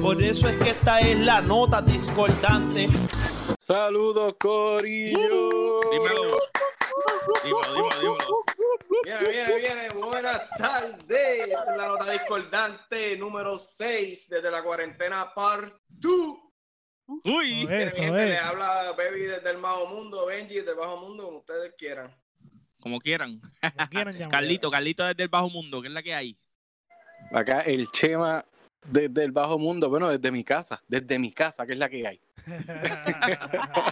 Por eso es que esta es la nota discordante. Saludos, Corillo. Dímelo. Dímelo, dímelo, dímelo. Viene, viene, viene. Buenas tardes. Esta es la nota discordante número 6 desde la cuarentena part 2. Uy. Miren, Eso mi gente, es. le habla Baby desde el Bajo Mundo, Benji desde el Bajo Mundo, como ustedes quieran. Como quieran. Como quieran. Carlito, Carlito desde el bajo mundo, ¿qué es la que hay? Acá el Chema desde el bajo mundo, bueno, desde mi casa, desde mi casa, que es la que hay.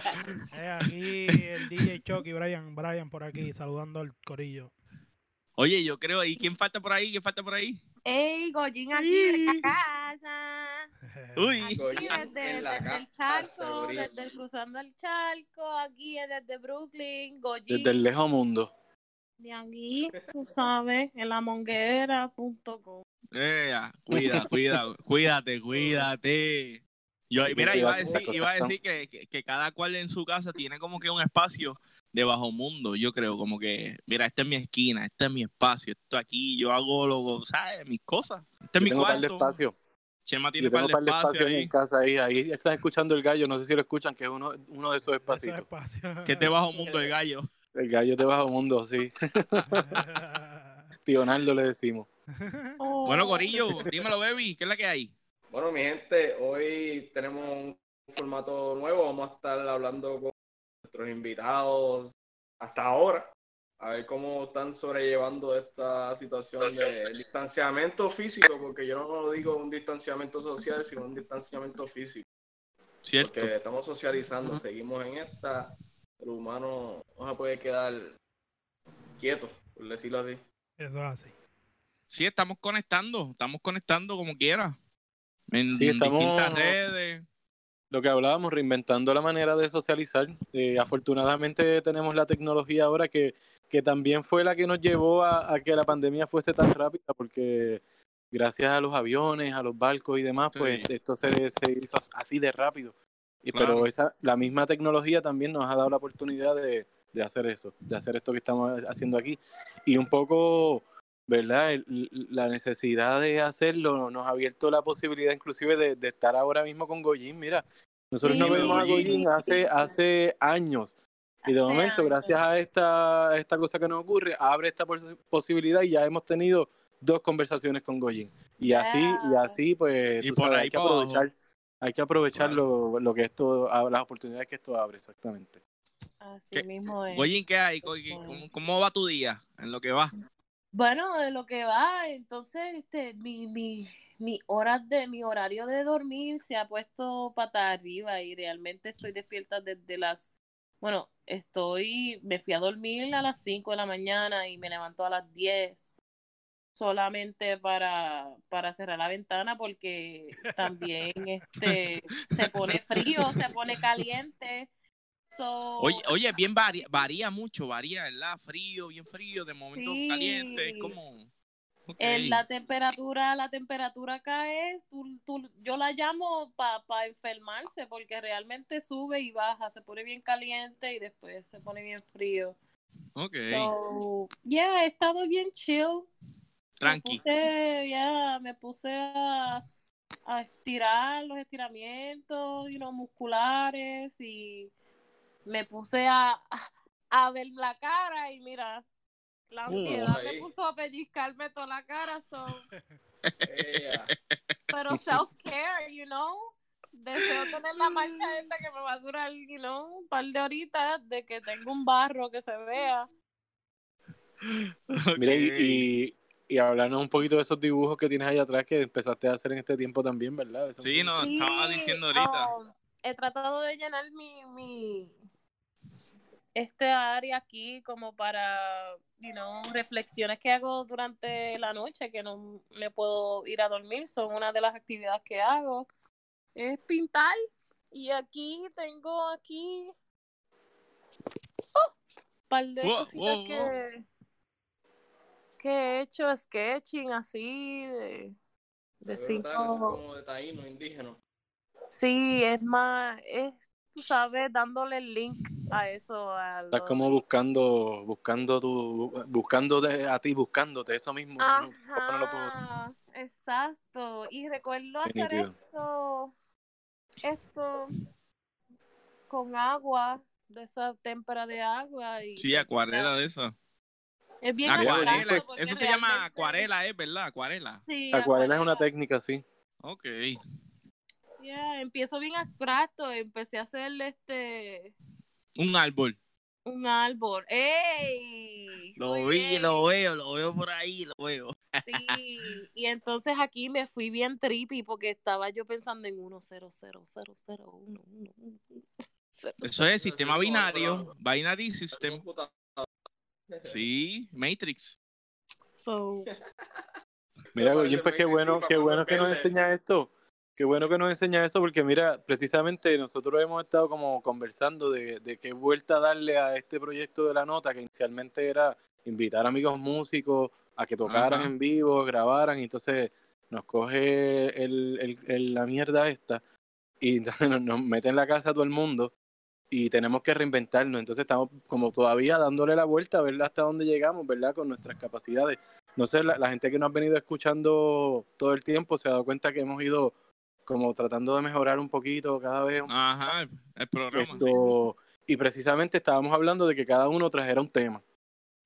Eh, aquí el DJ Chucky, Brian, Brian por aquí, saludando al corillo. Oye, yo creo, ¿y quién falta por ahí? ¿Quién falta por ahí? Ey, Goyin aquí en la casa. Uy. Aquí Goyin desde, en la desde el charco, desde el cruzando el charco, aquí desde Brooklyn, Goyin. Desde el lejos mundo. De aquí, tú sabes, en la monguera.com. Ea, cuida, cuida, cuídate, cuídate. Yo, mira, iba a decir, iba a cosas decir que, que, que cada cual en su casa tiene como que un espacio de bajo mundo, yo creo, como que, mira, esta es mi esquina, este es mi espacio, esto aquí, yo hago lo, ¿sabes? Mis cosas. Este es Yo mi tengo un par de cuarto. espacio. Chema Yo tiene tengo par un de par de espacio espacio en ahí. mi casa ahí. Ahí están escuchando el gallo, no sé si lo escuchan, que es uno, uno de esos espacios. Que es de bajo mundo el gallo. El gallo de bajo mundo, sí. Tío Naldo le decimos. Oh. Bueno, Corillo, dímelo, baby, ¿qué es la que hay? Bueno, mi gente, hoy tenemos un formato nuevo. Vamos a estar hablando con nuestros invitados hasta ahora. A ver cómo están sobrellevando esta situación de distanciamiento físico, porque yo no lo digo un distanciamiento social, sino un distanciamiento físico. ¿Cierto? Porque estamos socializando, seguimos en esta. El humano no se puede quedar quieto, por decirlo así. Eso es así. Sí, estamos conectando, estamos conectando como quiera. En Sí, estamos- distintas redes. Lo que hablábamos, reinventando la manera de socializar. Eh, afortunadamente tenemos la tecnología ahora que, que también fue la que nos llevó a, a que la pandemia fuese tan rápida, porque gracias a los aviones, a los barcos y demás, pues esto se, se hizo así de rápido. Y, Claro. Pero esa, la misma tecnología también nos ha dado la oportunidad de, de hacer eso, de hacer esto que estamos haciendo aquí. Y un poco, ¿verdad? El- la necesidad de hacerlo nos ha abierto la posibilidad inclusive de, de estar ahora mismo con Goyin. Mira, nosotros Sí, no vemos a Goyin. Goyin hace, hace años. Y de Hace momento, años. gracias a esta, esta cosa que nos ocurre, abre esta pos- posibilidad y ya hemos tenido dos conversaciones con Goyin. Y así, y así, pues, Y tú por sabes, ahí hay que abajo. aprovechar, hay que aprovechar Claro. lo, lo que esto, las oportunidades que esto abre, exactamente. Así ¿Qué? mismo es. Oye, ¿qué hay? ¿Cómo, cómo va tu día? En lo que va. Bueno, de lo que va, entonces, este, mi, mi, mi hora de, mi horario de dormir se ha puesto pata arriba y realmente estoy despierta desde las, bueno, estoy, me fui a dormir a las 5 de la mañana y me levanto a las 10 solamente para, para cerrar la ventana porque también este se pone frío, se pone caliente. So, Oye, oye, bien varía, varía mucho, varía, ¿verdad? Frío, bien frío, de momento Sí. caliente, es como... En la temperatura, la temperatura acá es, tú, tú- yo la llamo para enfermarse porque realmente sube y baja, se pone bien caliente y después se pone bien frío. Ok, So, yeah, he estado bien chill. tranqui. Me puse, ya, me puse a, a estirar los estiramientos, you know, musculares y me puse a, a, ver la cara y mira, la ansiedad me puso a pellizcarme toda la cara, so, pero self-care, you know. Deseo tener la marcha esta que me va a durar, you know, un par de horitas de que tengo un barro que se vea. Mira, y, y, y hablando un poquito de esos dibujos que tienes ahí atrás que empezaste a hacer en este tiempo también, ¿verdad? Eso- Sí, no, Sí, estaba diciendo ahorita. um, he tratado de llenar mi, mi este área aquí como para, you know, reflexiones que hago durante la noche que no me puedo ir a dormir. Son una de las actividades que hago. Es pintar. Y aquí tengo aquí un par de Wow, cositas wow, wow. que, que he hecho sketching así de, de eso es cinco. como de taíno, indígena. Sí, es más, es, tú sabes, dándole el link a eso. A Estás como buscando, buscando tu, buscando de- a ti, buscándote eso mismo. ¿no? ¿Cómo no lo puedo- Ajá, exacto. Y recuerdo hacer esto, esto con agua, de esa témpera de agua. Y, Sí, acuarela de eso. Es bien Acuarela, eso se llama acuarela, ¿es verdad? Acuarela. Sí, Acuarela es una técnica, sí. Ok. Yeah, empiezo bien abstracto, empecé a hacer este Un árbol. un árbol. ¡Ey! Lo Muy vi, bien. lo veo, lo veo por ahí, lo veo. Sí, y entonces aquí me fui bien trippy porque estaba yo pensando en 1 0 0 0 0 1 1 1 Eso es sistema binario. Binary system. Sí, Matrix. So, Mira, Goyin, pues qué bueno, qué bueno que nos enseña esto. Qué bueno que nos enseña eso, porque mira, precisamente nosotros hemos estado como conversando de, de qué vuelta darle a este proyecto de la nota, que inicialmente era invitar amigos músicos a que tocaran Ajá. en vivo, grabaran, y entonces nos coge el, el- el- la mierda esta y entonces nos, nos mete en la casa a todo el mundo y tenemos que reinventarnos. Entonces estamos como todavía dándole la vuelta a ver hasta dónde llegamos, ¿verdad? Con nuestras capacidades. No sé, la, la gente que nos ha venido escuchando todo el tiempo se ha dado cuenta que hemos ido como tratando de mejorar un poquito cada vez. Ajá, el, programa. sí. esto, y precisamente estábamos hablando de que cada uno trajera un tema.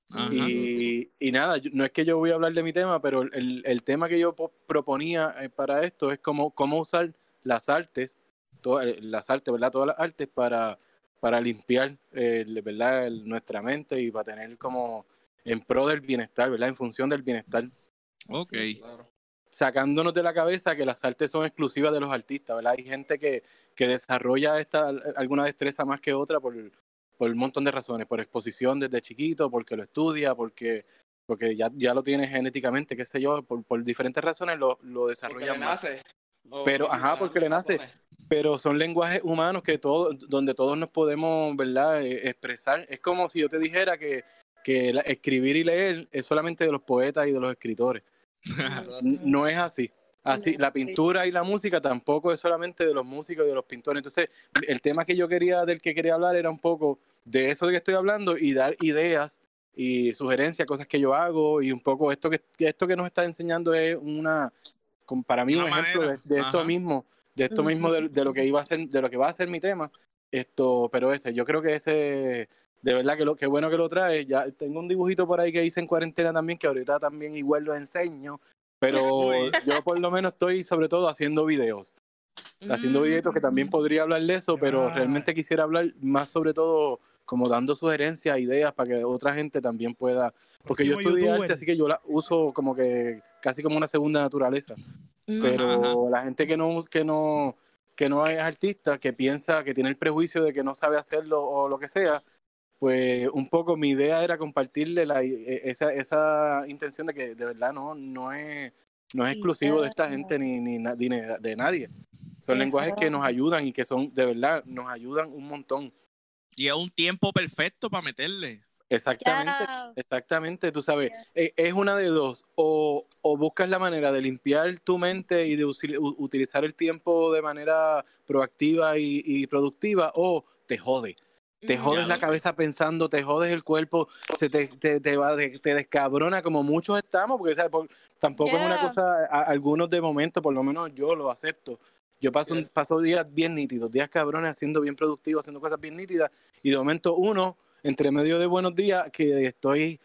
Ajá. Y, y nada, no es que yo voy a hablar de mi tema, pero el, el tema que yo po- proponía eh, para esto es cómo, cómo usar las artes, todas eh, las artes, ¿verdad? Todas las artes para, para limpiar eh, el- ¿verdad? el- nuestra mente y para tener como en pro del bienestar, ¿verdad? En función del bienestar. Ok. Claro. Sacándonos de la cabeza que las artes son exclusivas de los artistas, ¿verdad? Hay gente que, que desarrolla esta, alguna destreza más que otra por, por un montón de razones, por exposición desde chiquito, porque lo estudia, porque, porque ya, ya lo tiene genéticamente, qué sé yo, por, por diferentes razones lo, lo Porque desarrolla le más. nace. O Pero, ajá, porque le nace. Pero son lenguajes humanos que todo, donde todos nos podemos, ¿verdad?, Eh, expresar. Es como si yo te dijera que, que escribir y leer es solamente de los poetas y de los escritores. No es así. Así, la pintura y la música tampoco es solamente de los músicos y de los pintores. Entonces, el tema que yo quería, del que quería hablar era un poco de eso de que estoy hablando y dar ideas y sugerencias, cosas que yo hago y un poco esto que, esto que nos está enseñando es una, para mí un ejemplo de, esto mismo, de esto mismo de, de lo que iba a ser, de lo que va a ser mi tema. Esto, pero ese, yo creo que ese, de verdad que lo que bueno que lo trae. Ya tengo un dibujito por ahí que hice en cuarentena también, que ahorita también igual lo enseño. Pero yo por lo menos estoy sobre todo haciendo videos. Haciendo Mm. videitos que también podría hablar de eso, pero realmente quisiera hablar más sobre todo como dando sugerencias, ideas para que otra gente también pueda. Porque yo estudié youtuber. arte, así que yo la uso como que casi como una segunda naturaleza. Mm. Pero Ajá, la gente que no, que no, que no es artista, que piensa, que tiene el prejuicio de que no sabe hacerlo o lo que sea, pues un poco mi idea era compartirle la, e- esa, esa intención de que de verdad no, no es, no es exclusivo de esta gente ni, ni, de nadie. Son lenguajes que nos ayudan y que son, de verdad, nos ayudan un montón. Y es un tiempo perfecto para meterle. Exactamente. Exactamente, tú sabes, eh, es una de dos, o, o buscas la manera de limpiar tu mente y de utilizar el tiempo de manera proactiva y, y productiva, o te jode, te jodes la cabeza pensando, te jodes el cuerpo, se te, te, te va, te, te descabrona como muchos estamos, porque ¿sabes? Por- tampoco es una Yeah. cosa, a- algunos de momento, por lo menos yo lo acepto. Yo paso, un- Yeah. paso días bien nítidos, días cabrones, haciendo bien productivo, haciendo cosas bien nítidas, y de momento uno, entre medio de buenos días, que estoy,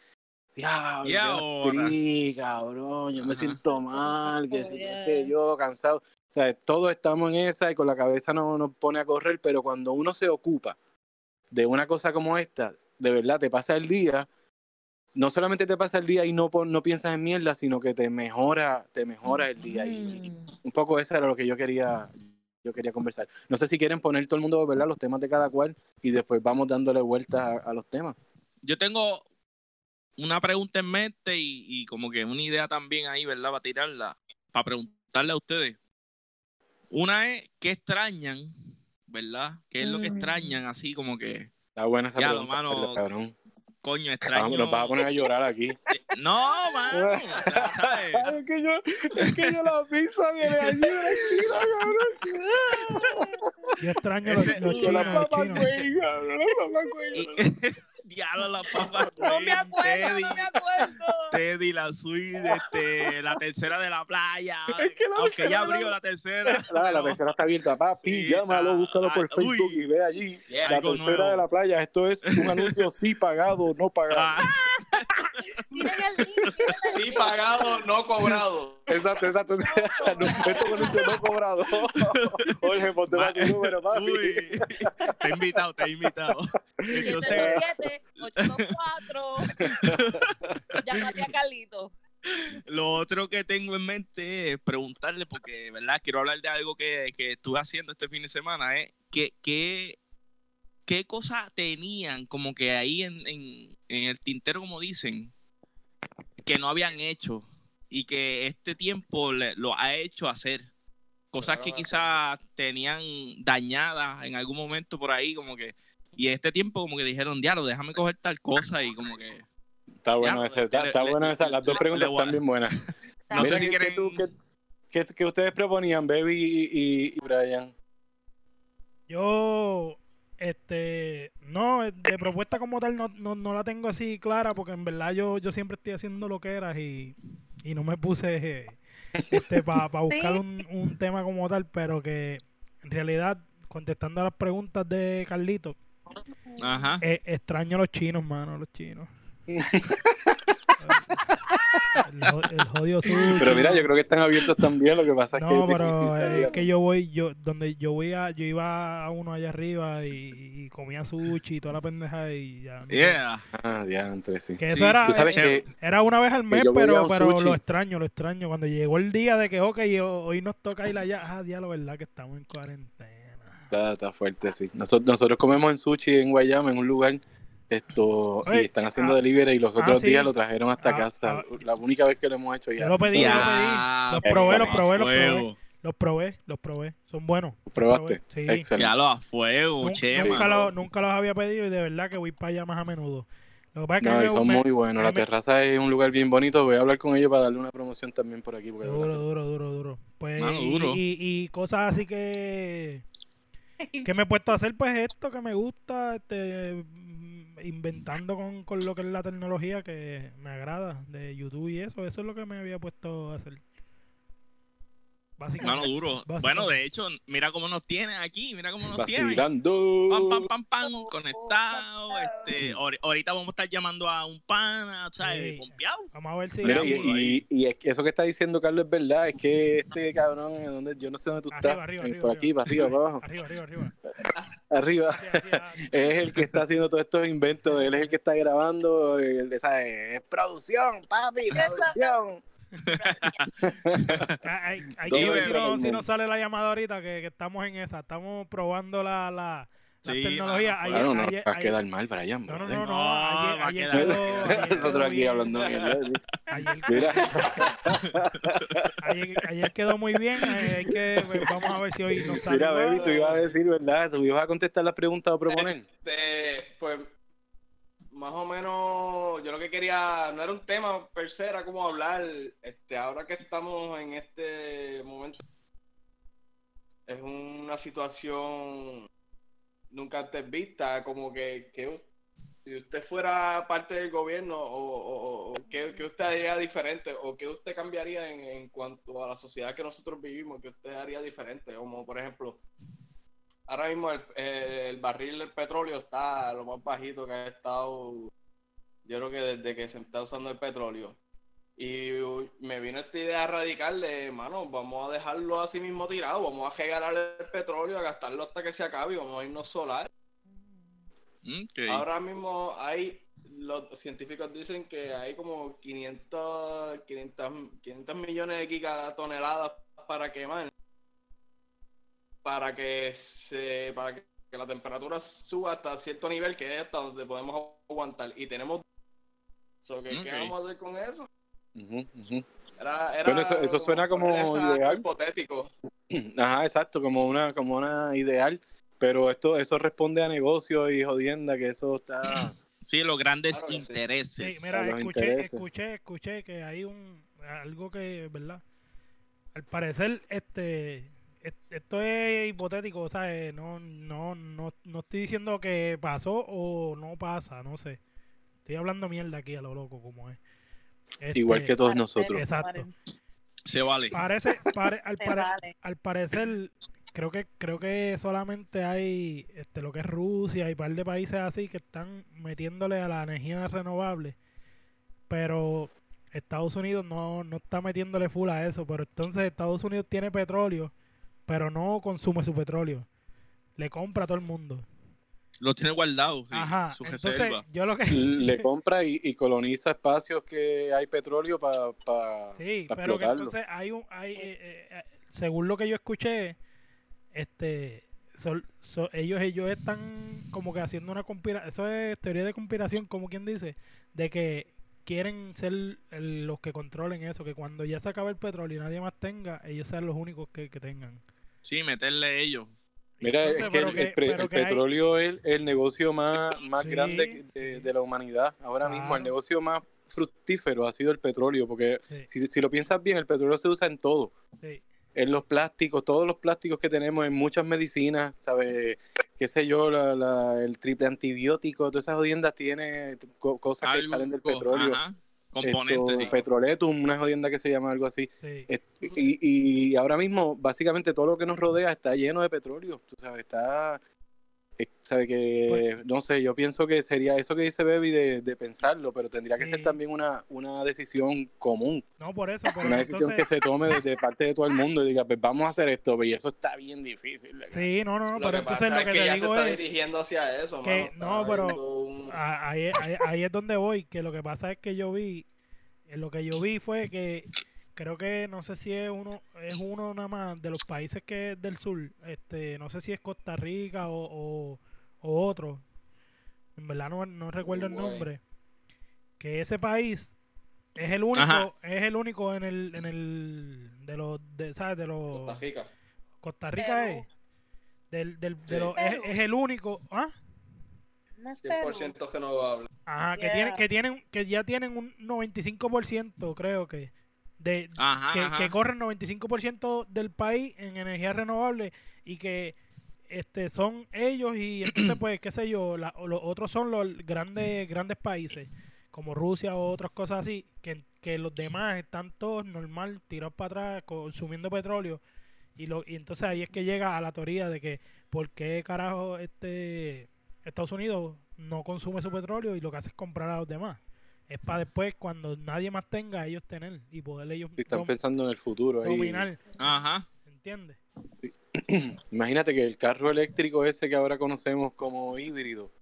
diablo, Y qué ahora. gastrí, cabrón, yo me siento mal, que Oh, si, qué yeah. sé yo, cansado. O sea, todos estamos en esa y con la cabeza no nos pone a correr, pero cuando uno se ocupa de una cosa como esta, de verdad te pasa el día, no solamente te pasa el día y no, no piensas en mierda, sino que te mejora, te mejora el día. Y, y un poco eso era lo que yo quería, yo quería conversar. No sé si quieren poner todo el mundo, ¿verdad? Los temas de cada cual y después vamos dándole vueltas a, a los temas. Yo tengo una pregunta en mente y, y como que una idea también ahí, ¿verdad? Para tirarla, para preguntarle a ustedes. Una es, ¿qué extrañan? ¿Verdad? ¿Qué es lo que Mm. extrañan así como que, Está buena esa Ya, lo pregunta, mano, cabrón. coño, extraño? Vamos, nos vas a poner a llorar aquí. No, mano. o sea, ¿sabes? es que yo, es que yo la pizza viene allí cabrón. Yo extraño los, los chinos, la los papa chinos. güey, cabrón, Diablo, la papa. No me acuerdo, Teddy, no me acuerdo. Teddy, la suite, este, la tercera de la playa. Es que la Aunque ya la- abrió la tercera. La, la tercera está abierta, papi. Sí, llámalo, está- búscalo por ah, Facebook uy. y ve allí. Yeah, la tercera nuevo. de la playa. Esto es un anuncio sí pagado, no pagado. Ah, Sí, pagado, no cobrado. Exacto, exacto. No, esto es un anuncio no cobrado. Jorge, ponte Ma- tu número, papi. uy, te he invitado, te he invitado. Entonces, 727-824. Llámate a Carlito. lo otro que tengo en mente es preguntarle, porque, ¿verdad? Quiero hablar de algo que, que estuve haciendo este fin de semana, ¿eh? ¿Qué, qué, qué cosas tenían como que ahí en, en, en el tintero, como dicen, que no habían hecho y que este tiempo le- lo ha hecho hacer? Cosas que quizás tenían dañadas en algún momento por ahí, como que... Y este tiempo como que dijeron, diablo, déjame coger tal cosa y como que... Está bueno ese, está, está le- bueno le- esa. Las dos preguntas están bien buenas. No Mira, sé ¿qué- quieren... tú- qué- qué- qué ustedes proponían, Baby y, y- y Brian? Yo, este, no, de propuesta como tal no, no, no la tengo así clara porque en verdad yo, yo siempre estoy haciendo lo que eras y, y no me puse este para buscar un, un tema como tal, pero que en realidad, contestando a las preguntas de Carlito, Ajá. eh, extraño a los chinos, mano, los chinos. el, jo- el jodido sushi. Pero mira, yo creo que están abiertos también. Lo que pasa es que No, pero es que yo voy, yo, donde yo voy a, yo iba a uno allá arriba y, y comía sushi y toda la pendeja y ya. no- Yeah. Ah, diantre, sí. Que eso Sí, era, Tú sabes eh, que era una vez al mes, pero, pero sushi. lo extraño, lo extraño. Cuando llegó el día de que, ok, hoy nos toca ir allá, ah, diablo, verdad que estamos en cuarentena. Está, está fuerte, sí. Nosotros, nosotros comemos en sushi en Guayama, en un lugar, esto, y están haciendo ah, delivery y los ah, otros sí. días lo trajeron hasta Ah, casa. ah. La única vez que lo hemos hecho ya. Yo lo pedí, yo lo pedí. Los probé, los probé, los probé. Los probé, los probé. Son buenos. los ¿Probaste? probé, Sí. Excelente. Ya lo a fuego, nunca, lo- nunca los había pedido y de verdad que voy para allá más a menudo. Lo que pasa que No, mí y me- son me- muy buenos. La me- terraza es un lugar bien bonito. Voy a hablar con ellos para darle una promoción también por aquí. Porque Duro, duro, duro, duro. Pues, Mano, y- duro. Y, y cosas así que... que me he puesto a hacer? Pues esto que me gusta, este, mm, inventando con, con lo que es la tecnología que me agrada de YouTube y eso. Eso es lo que me había puesto a hacer. Mano duro. Básicamente. Bueno, de hecho, mira cómo nos tienen aquí, mira cómo nos tienen. Vacilando. Pam, pam, pam, pam, conectado. Este, ahori- ahorita vamos a estar llamando a un pana, ¿sabes? Sí. Pompeado. Vamos a ver si... Mira, y, y- y es que eso que está diciendo Carlos es verdad, es que este cabrón, ¿en dónde- yo no sé dónde tú Arriba, estás, arriba, eh, arriba, por aquí, para arriba, para abajo, Arriba, arriba, arriba. arriba, Así, así, es el que está haciendo todos estos inventos, él es el que está grabando, es, es producción, papi, producción. Ah, Hay, hay que ver si, para no, si no mundo. sale la llamada ahorita, que, que estamos en esa. Estamos probando la, la, la Sí, tecnología. Ayer- Claro, no ayer- va a ayer- quedar mal, Brian. No, no, no, no. No, Ayer, va a ayer quedar- quedó, ayer Nosotros aquí bien. hablando sí. Ayer, Mira, ayer, ayer quedó muy bien. eh, hay que, pues, vamos a ver si hoy nos sale. mira, baby, tú ibas a decir, ¿verdad? Tú ibas a contestar las preguntas o proponer. Este, pues, más o menos, yo lo que quería, no era un tema per se, era como hablar, este, ahora que estamos en este momento, es una situación nunca antes vista, como que, que si usted fuera parte del gobierno, o, o, o ¿qué, qué usted haría diferente, o qué usted cambiaría en, en cuanto a la sociedad que nosotros vivimos, que usted haría diferente, como por ejemplo, ahora mismo el, el barril del petróleo está lo más bajito que ha estado, yo creo que desde que se está usando el petróleo. Y me vino esta idea radical de, mano, vamos a dejarlo así mismo tirado, vamos a regalar el petróleo, a gastarlo hasta que se acabe y vamos a irnos solar. Ok. Ahora mismo hay, los científicos dicen que hay como 500, 500, 500 millones de gigatoneladas para quemar, para que se, para que la temperatura suba hasta cierto nivel que es hasta donde podemos aguantar. Y tenemos, so, ¿qué, ¿qué Ok. vamos a hacer con eso? Ujú, ujú. Era, era Bueno, eso- eso suena como ideal. hipotético. Ajá, exacto, como una, como una ideal, pero esto, eso responde a negocios y jodienda, que eso está... Sí, los grandes Claro que sí. intereses. Sí, a mira, los escuché, intereses. escuché, escuché que hay un algo que, ¿verdad? Al parecer, este, es- esto es hipotético, o sea, eh, no, no, no, no estoy diciendo que pasó o no pasa, no sé. Estoy hablando mierda aquí a lo loco como es. Este, Igual que todos nosotros. Exacto. Se vale. Parece, pare- al, Se pare- vale. al parecer, creo que creo que solamente hay este lo que es Rusia y un par de países así que están metiéndole a la energía renovable, pero Estados Unidos no, no está metiéndole full a eso, pero entonces Estados Unidos tiene petróleo, pero no consume su petróleo. Le compra a todo el mundo. Lo tiene guardado. sí, Ajá. Su Entonces, reserva. yo lo que Le compra y, y coloniza espacios que hay petróleo para Sí, pa pero que entonces hay un, hay, eh, eh, eh, según lo que yo escuché, este, sol- so- ellos ellos están como que haciendo una conspiración, eso es teoría de conspiración, como quien dice, de que quieren ser el- los que controlen eso, que cuando ya se acabe el petróleo y nadie más tenga, ellos sean los únicos que, que tengan. Sí, meterle ellos. Mira, Entonces, es que el, el pre- pero el que hay- petróleo es el negocio más, más Sí, grande de, sí. de la humanidad. Ahora mismo, el negocio más fructífero ha sido el petróleo, porque Sí, si, si lo piensas bien, el petróleo se usa en todo. sí. En los plásticos, todos los plásticos que tenemos, en muchas medicinas, ¿sabes? Qué sé yo, la- la- el triple antibiótico, todas esas jodiendas tiene co- cosas que salen del petróleo. Ajá. Componentes. Esto, sí. Petroletum, una jodienda que se llama algo así. sí. Y, y ahora mismo, básicamente, todo lo que nos rodea está lleno de petróleo. Tú sabes, está. Eh, ¿Sabe que Pues No sé, yo pienso que sería eso que dice Baby de, de pensarlo, pero tendría que ser también una, una decisión común. No por eso, pero Una decisión entonces- que se tome de, de parte de todo el mundo y diga, pues vamos a hacer esto, y eso está bien difícil. ¿verdad? Sí, no, no, no, Lo pero que entonces pasa lo es que, que te ya se digo está es dirigiendo hacia eso, que- mano. no, pero- un- Ah, ahí, ahí- ahí es donde voy, que lo que pasa es que yo vi, eh, lo que yo vi fue que creo que no sé si es uno, es uno nada más de los países que es del sur, este, no sé si es Costa Rica o, o, o otro, en verdad no, no recuerdo el nombre, que ese país es el único, Ajá. es el único en el, en el, de los, de, ¿sabes? De los, Costa Rica. Costa Rica Perú. es, del, del, de Sí. los, es, es el único, ¿ah? No es Perú. 100% renovable. Ajá, que Yeah. tienen, que tienen, que ya tienen un 95% creo que de Ajá, que, ajá. que corren 95% del país en energía renovable y que este son ellos y entonces pues qué sé yo, la- los otros son los grandes grandes países como Rusia o otras cosas así, que, que los demás están todos normal tirados para atrás consumiendo petróleo y lo y entonces ahí es que llega a la teoría de que por qué carajo este Estados Unidos no consume su petróleo y lo que hace es comprar a los demás. Es para después, cuando nadie más tenga, ellos tener y poder ellos Si están pensando en el futuro. ahí. dominar. Ajá. ¿Entiendes? Imagínate que el carro eléctrico ese que ahora conocemos como híbrido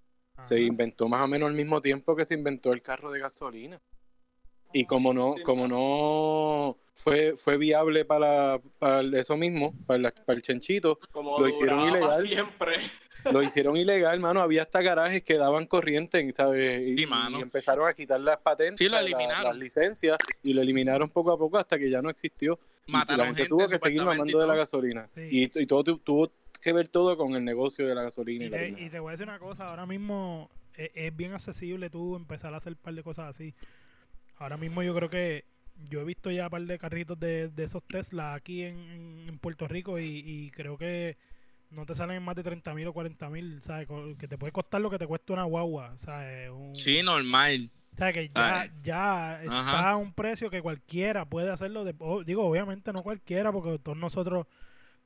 se inventó más o menos al mismo tiempo que se inventó el carro de gasolina. Y como no, como no fue, fue viable para, para eso mismo, para, la- para el chanchito, Como Lo hicieron ilegal. siempre. lo hicieron ilegal, mano. Había hasta garajes que daban corriente, ¿sabes? Y, Sí, mano. y empezaron a quitar las patentes, Sí, lo la- las licencias, y lo eliminaron poco a poco hasta que ya no existió. Y Mataron la gente gente, tuvo que seguir mamando de y la todo. gasolina. Sí. Y, y todo tu- tuvo que ver todo con el negocio de la gasolina. Y, Y la te, y te voy a decir una cosa, ahora mismo es, es bien accesible tú empezar a hacer un par de cosas así. Ahora mismo yo creo que yo he visto ya un par de carritos de, de esos Tesla aquí en, en Puerto Rico y, y creo que no te salen más de 30 mil o 40 mil, ¿sabes? Que te puede costar lo que te cuesta una guagua, ¿sabes? Un, Sí, normal. O sea, que ya, Ay. ya está a un precio que cualquiera puede hacerlo. De, o- digo, obviamente no cualquiera, porque todos nosotros.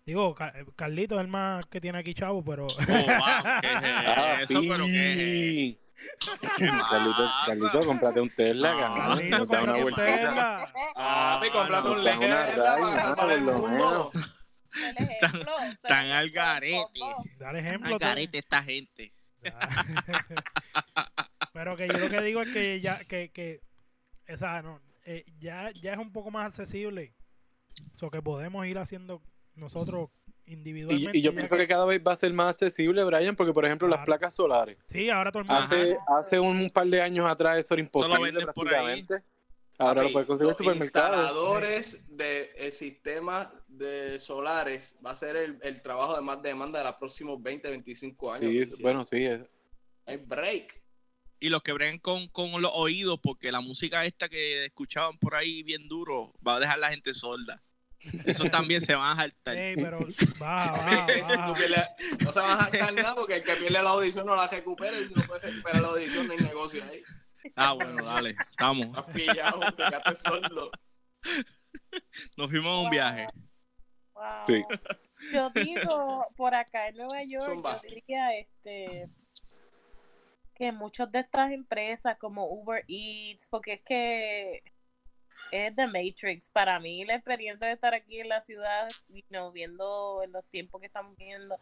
Digo, Ca- Carlito es el más que tiene aquí, chavo, pero. Oh, wow. ¿Qué Ah, es eso? Pero qué es. Carlito, Ah, Carlito, cómprate un Tesla, Ah. Carlito, da una cómprate un vueltita. Ah, me comprate no, un Tesla Ray, para el mundo. Ejemplo, tan al garete. Dale ejemplo. Al garete esta gente. pero que yo lo que digo es que ya. Que, que, esa, no, eh, ya, ya es un poco más accesible. O sea, que podemos ir haciendo nosotros individualmente. Y, y yo pienso que cada vez va a ser más accesible, Brian, porque por ejemplo las placas solares. Sí, ahora todo el mundo. Hace, hace un par de años atrás eso era imposible venden por ahí. prácticamente. Ahora lo puedes conseguir en los el supermercado. instaladores del sistema de solares va a ser el, el trabajo de más demanda de los próximos 20, 25 años. Sí, es- bueno, sí. es- Hay break. Y los que breguen con, con los oídos, porque la música esta que escuchaban por ahí bien duro va a dejar la gente sorda. Eso también se van a saltar. Ey, pero baja, baja, baja. pierdes- no se van a gastar nada porque el que pierde la audición no la recupera y si no puede recuperar la audición no hay negocio ahí. Ah, bueno, dale, estamos. Estás pillado, te quedaste sordo. Nos fuimos a un viaje. Wow. Sí. Yo digo, por acá en Nueva York, Zumba. yo diría este que muchas de estas empresas como Uber Eats, porque es que es The Matrix. Para mí, la experiencia de estar aquí en la ciudad, you know, viendo en los tiempos que estamos viendo,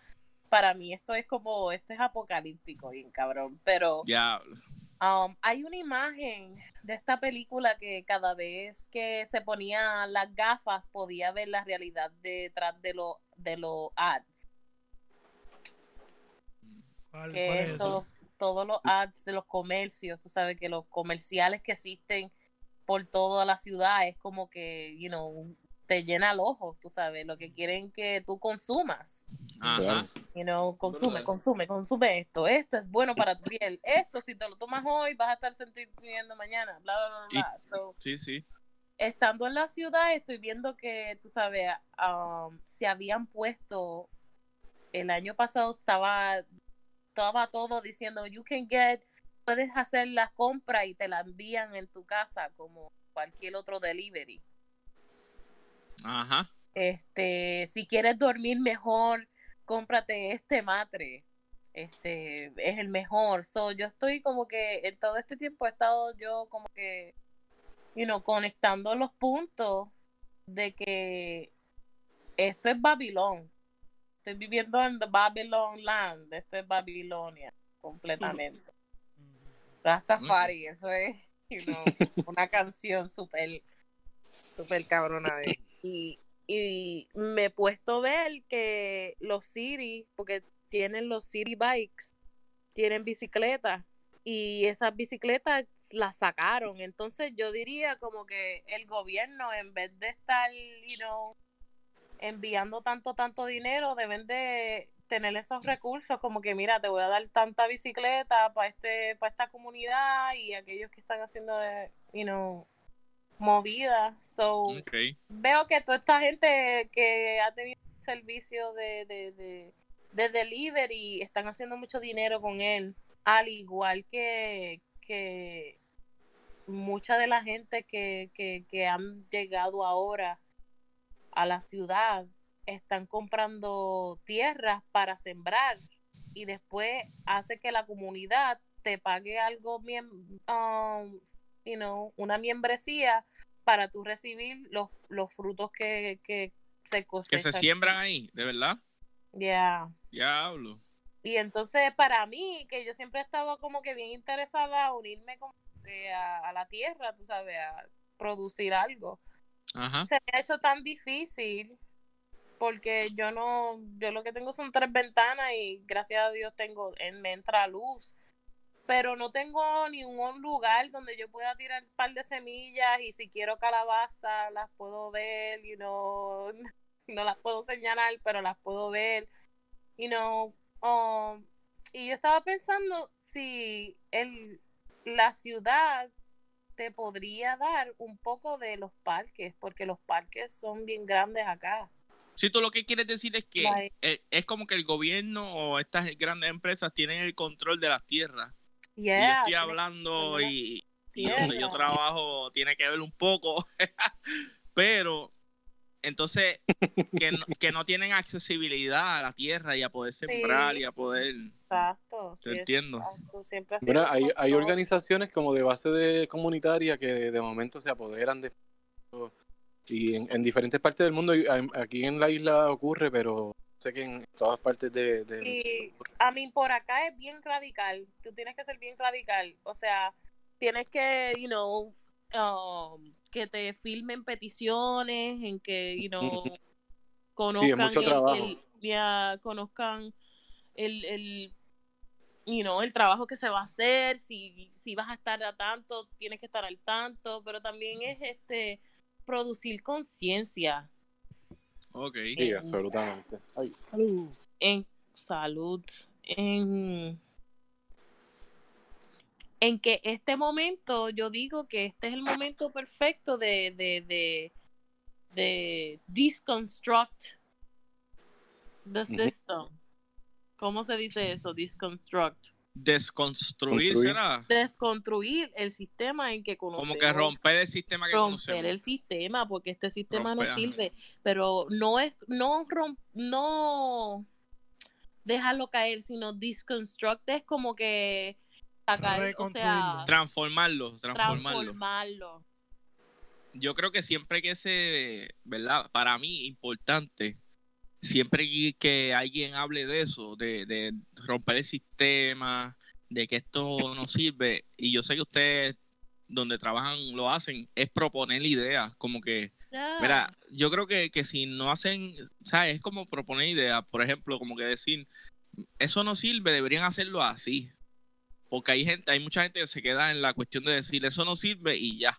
para mí esto es como, esto es apocalíptico, bien cabrón. Pero Diablo. Um, hay una imagen de esta película que cada vez que se ponía las gafas podía ver la realidad detrás de los de los ads, ¿Cuál- que cuál es eso? todos los ads de los comercios, tú sabes que los comerciales que existen por toda la ciudad es como que, you know, te llena el ojo, tú sabes, lo que quieren que tú consumas. Ajá. You know, consume, consume, consume esto. Esto es bueno para tu piel. Esto, si te lo tomas hoy, vas a estar sintiendo mañana. Bla, bla, bla, Y- bla. So, Sí, sí. estando en la ciudad, estoy viendo que, tú sabes, um, se habían puesto. El año pasado estaba, estaba todo diciendo, you can get, puedes hacer la compra y te la envían en tu casa como cualquier otro delivery. Ajá. Este, si quieres dormir mejor, cómprate este matre. Este, es el mejor. So, yo estoy como que en todo este tiempo he estado yo como que, you know, conectando los puntos de que esto es Babilón. Estoy viviendo en the Babylon land. Esto es Babilonia, completamente. Rastafari, eso es, you know, una canción súper, súper cabrona de y, y me he puesto a ver que los city, porque tienen los city bikes, tienen bicicletas y esas bicicletas las sacaron. Entonces yo diría como que el gobierno en vez de estar, you know, enviando tanto, tanto dinero, deben de tener esos recursos como que mira, te voy a dar tanta bicicleta para este para esta comunidad y aquellos que están haciendo de, you know, movida. So, veo que toda esta gente que ha tenido servicio de, de, de, de delivery están haciendo mucho dinero con él. Al igual que, que mucha de la gente que, que, que han llegado ahora a la ciudad están comprando tierras para sembrar y después hace que la comunidad te pague algo bien, um, you know, una membresía para tú recibir los, los frutos que, que se Que cosechan. se siembran ahí, de verdad. Yeah. Diablo. Y entonces para mí, que yo siempre he estado como que bien interesada a unirme como que a, a la tierra, tú sabes, a producir algo. Ajá. Se me ha hecho tan difícil porque yo no, yo lo que tengo son tres ventanas y gracias a Dios tengo, en- me entra luz. Pero no tengo ni un lugar donde yo pueda tirar un par de semillas y si quiero calabaza las puedo ver, you know, no las puedo señalar, pero las puedo ver, you know, um, y yo estaba pensando si el, la ciudad te podría dar un poco de los parques, porque los parques son bien grandes acá. Si tú lo que quieres decir es que eh, es como que el gobierno o estas grandes empresas tienen el control de las tierras. y yo estoy hablando y, y donde yo trabajo tiene que ver un poco, pero entonces que no, que no tienen accesibilidad a la tierra y a poder sembrar y a poder, Exacto, te sí, entiendo. exacto, siempre hay, organizaciones como de base de comunitaria que de momento se apoderan de y en, en diferentes partes del mundo aquí en la isla ocurre pero sé que en todas partes de, de- Y a mí por acá es bien radical. Tú tienes que ser bien radical. O sea, tienes que, you know, um, que te filmen peticiones, en que, you know, conozcan el- ya, conozcan el, el, you know, el trabajo que se va a hacer, si, si vas a estar a tanto, tienes que estar al tanto, pero también es este producir conciencia Ok. Sí, absolutamente. Ay, salud. en salud, en, en que este momento, yo digo que este es el momento perfecto de, de, de, de deconstruct the system. ¿Cómo se dice eso? Deconstruct. Desconstruir, Construir. ¿será? Desconstruir el sistema en que conocemos. Como que romper el sistema que romper conocemos. el sistema porque este sistema Romper, no ajá. sirve pero no es no rom- no dejarlo caer sino deconstruct es como que sacar o sea Reconstruirlo. Transformarlo, transformarlo. transformarlo Yo creo que siempre que se, ¿verdad? Para mí, importante, siempre que- alguien hable de eso, de, de romper el sistema, de que esto no sirve, y yo sé que ustedes donde trabajan lo hacen, es proponer ideas, como que. Mira, yo creo que, que si no hacen, ¿sabes? Es como proponer ideas, por ejemplo, como que decir, eso no sirve, deberían hacerlo así. Porque hay gente, hay mucha gente que se queda en la cuestión de decir, eso no sirve y ya.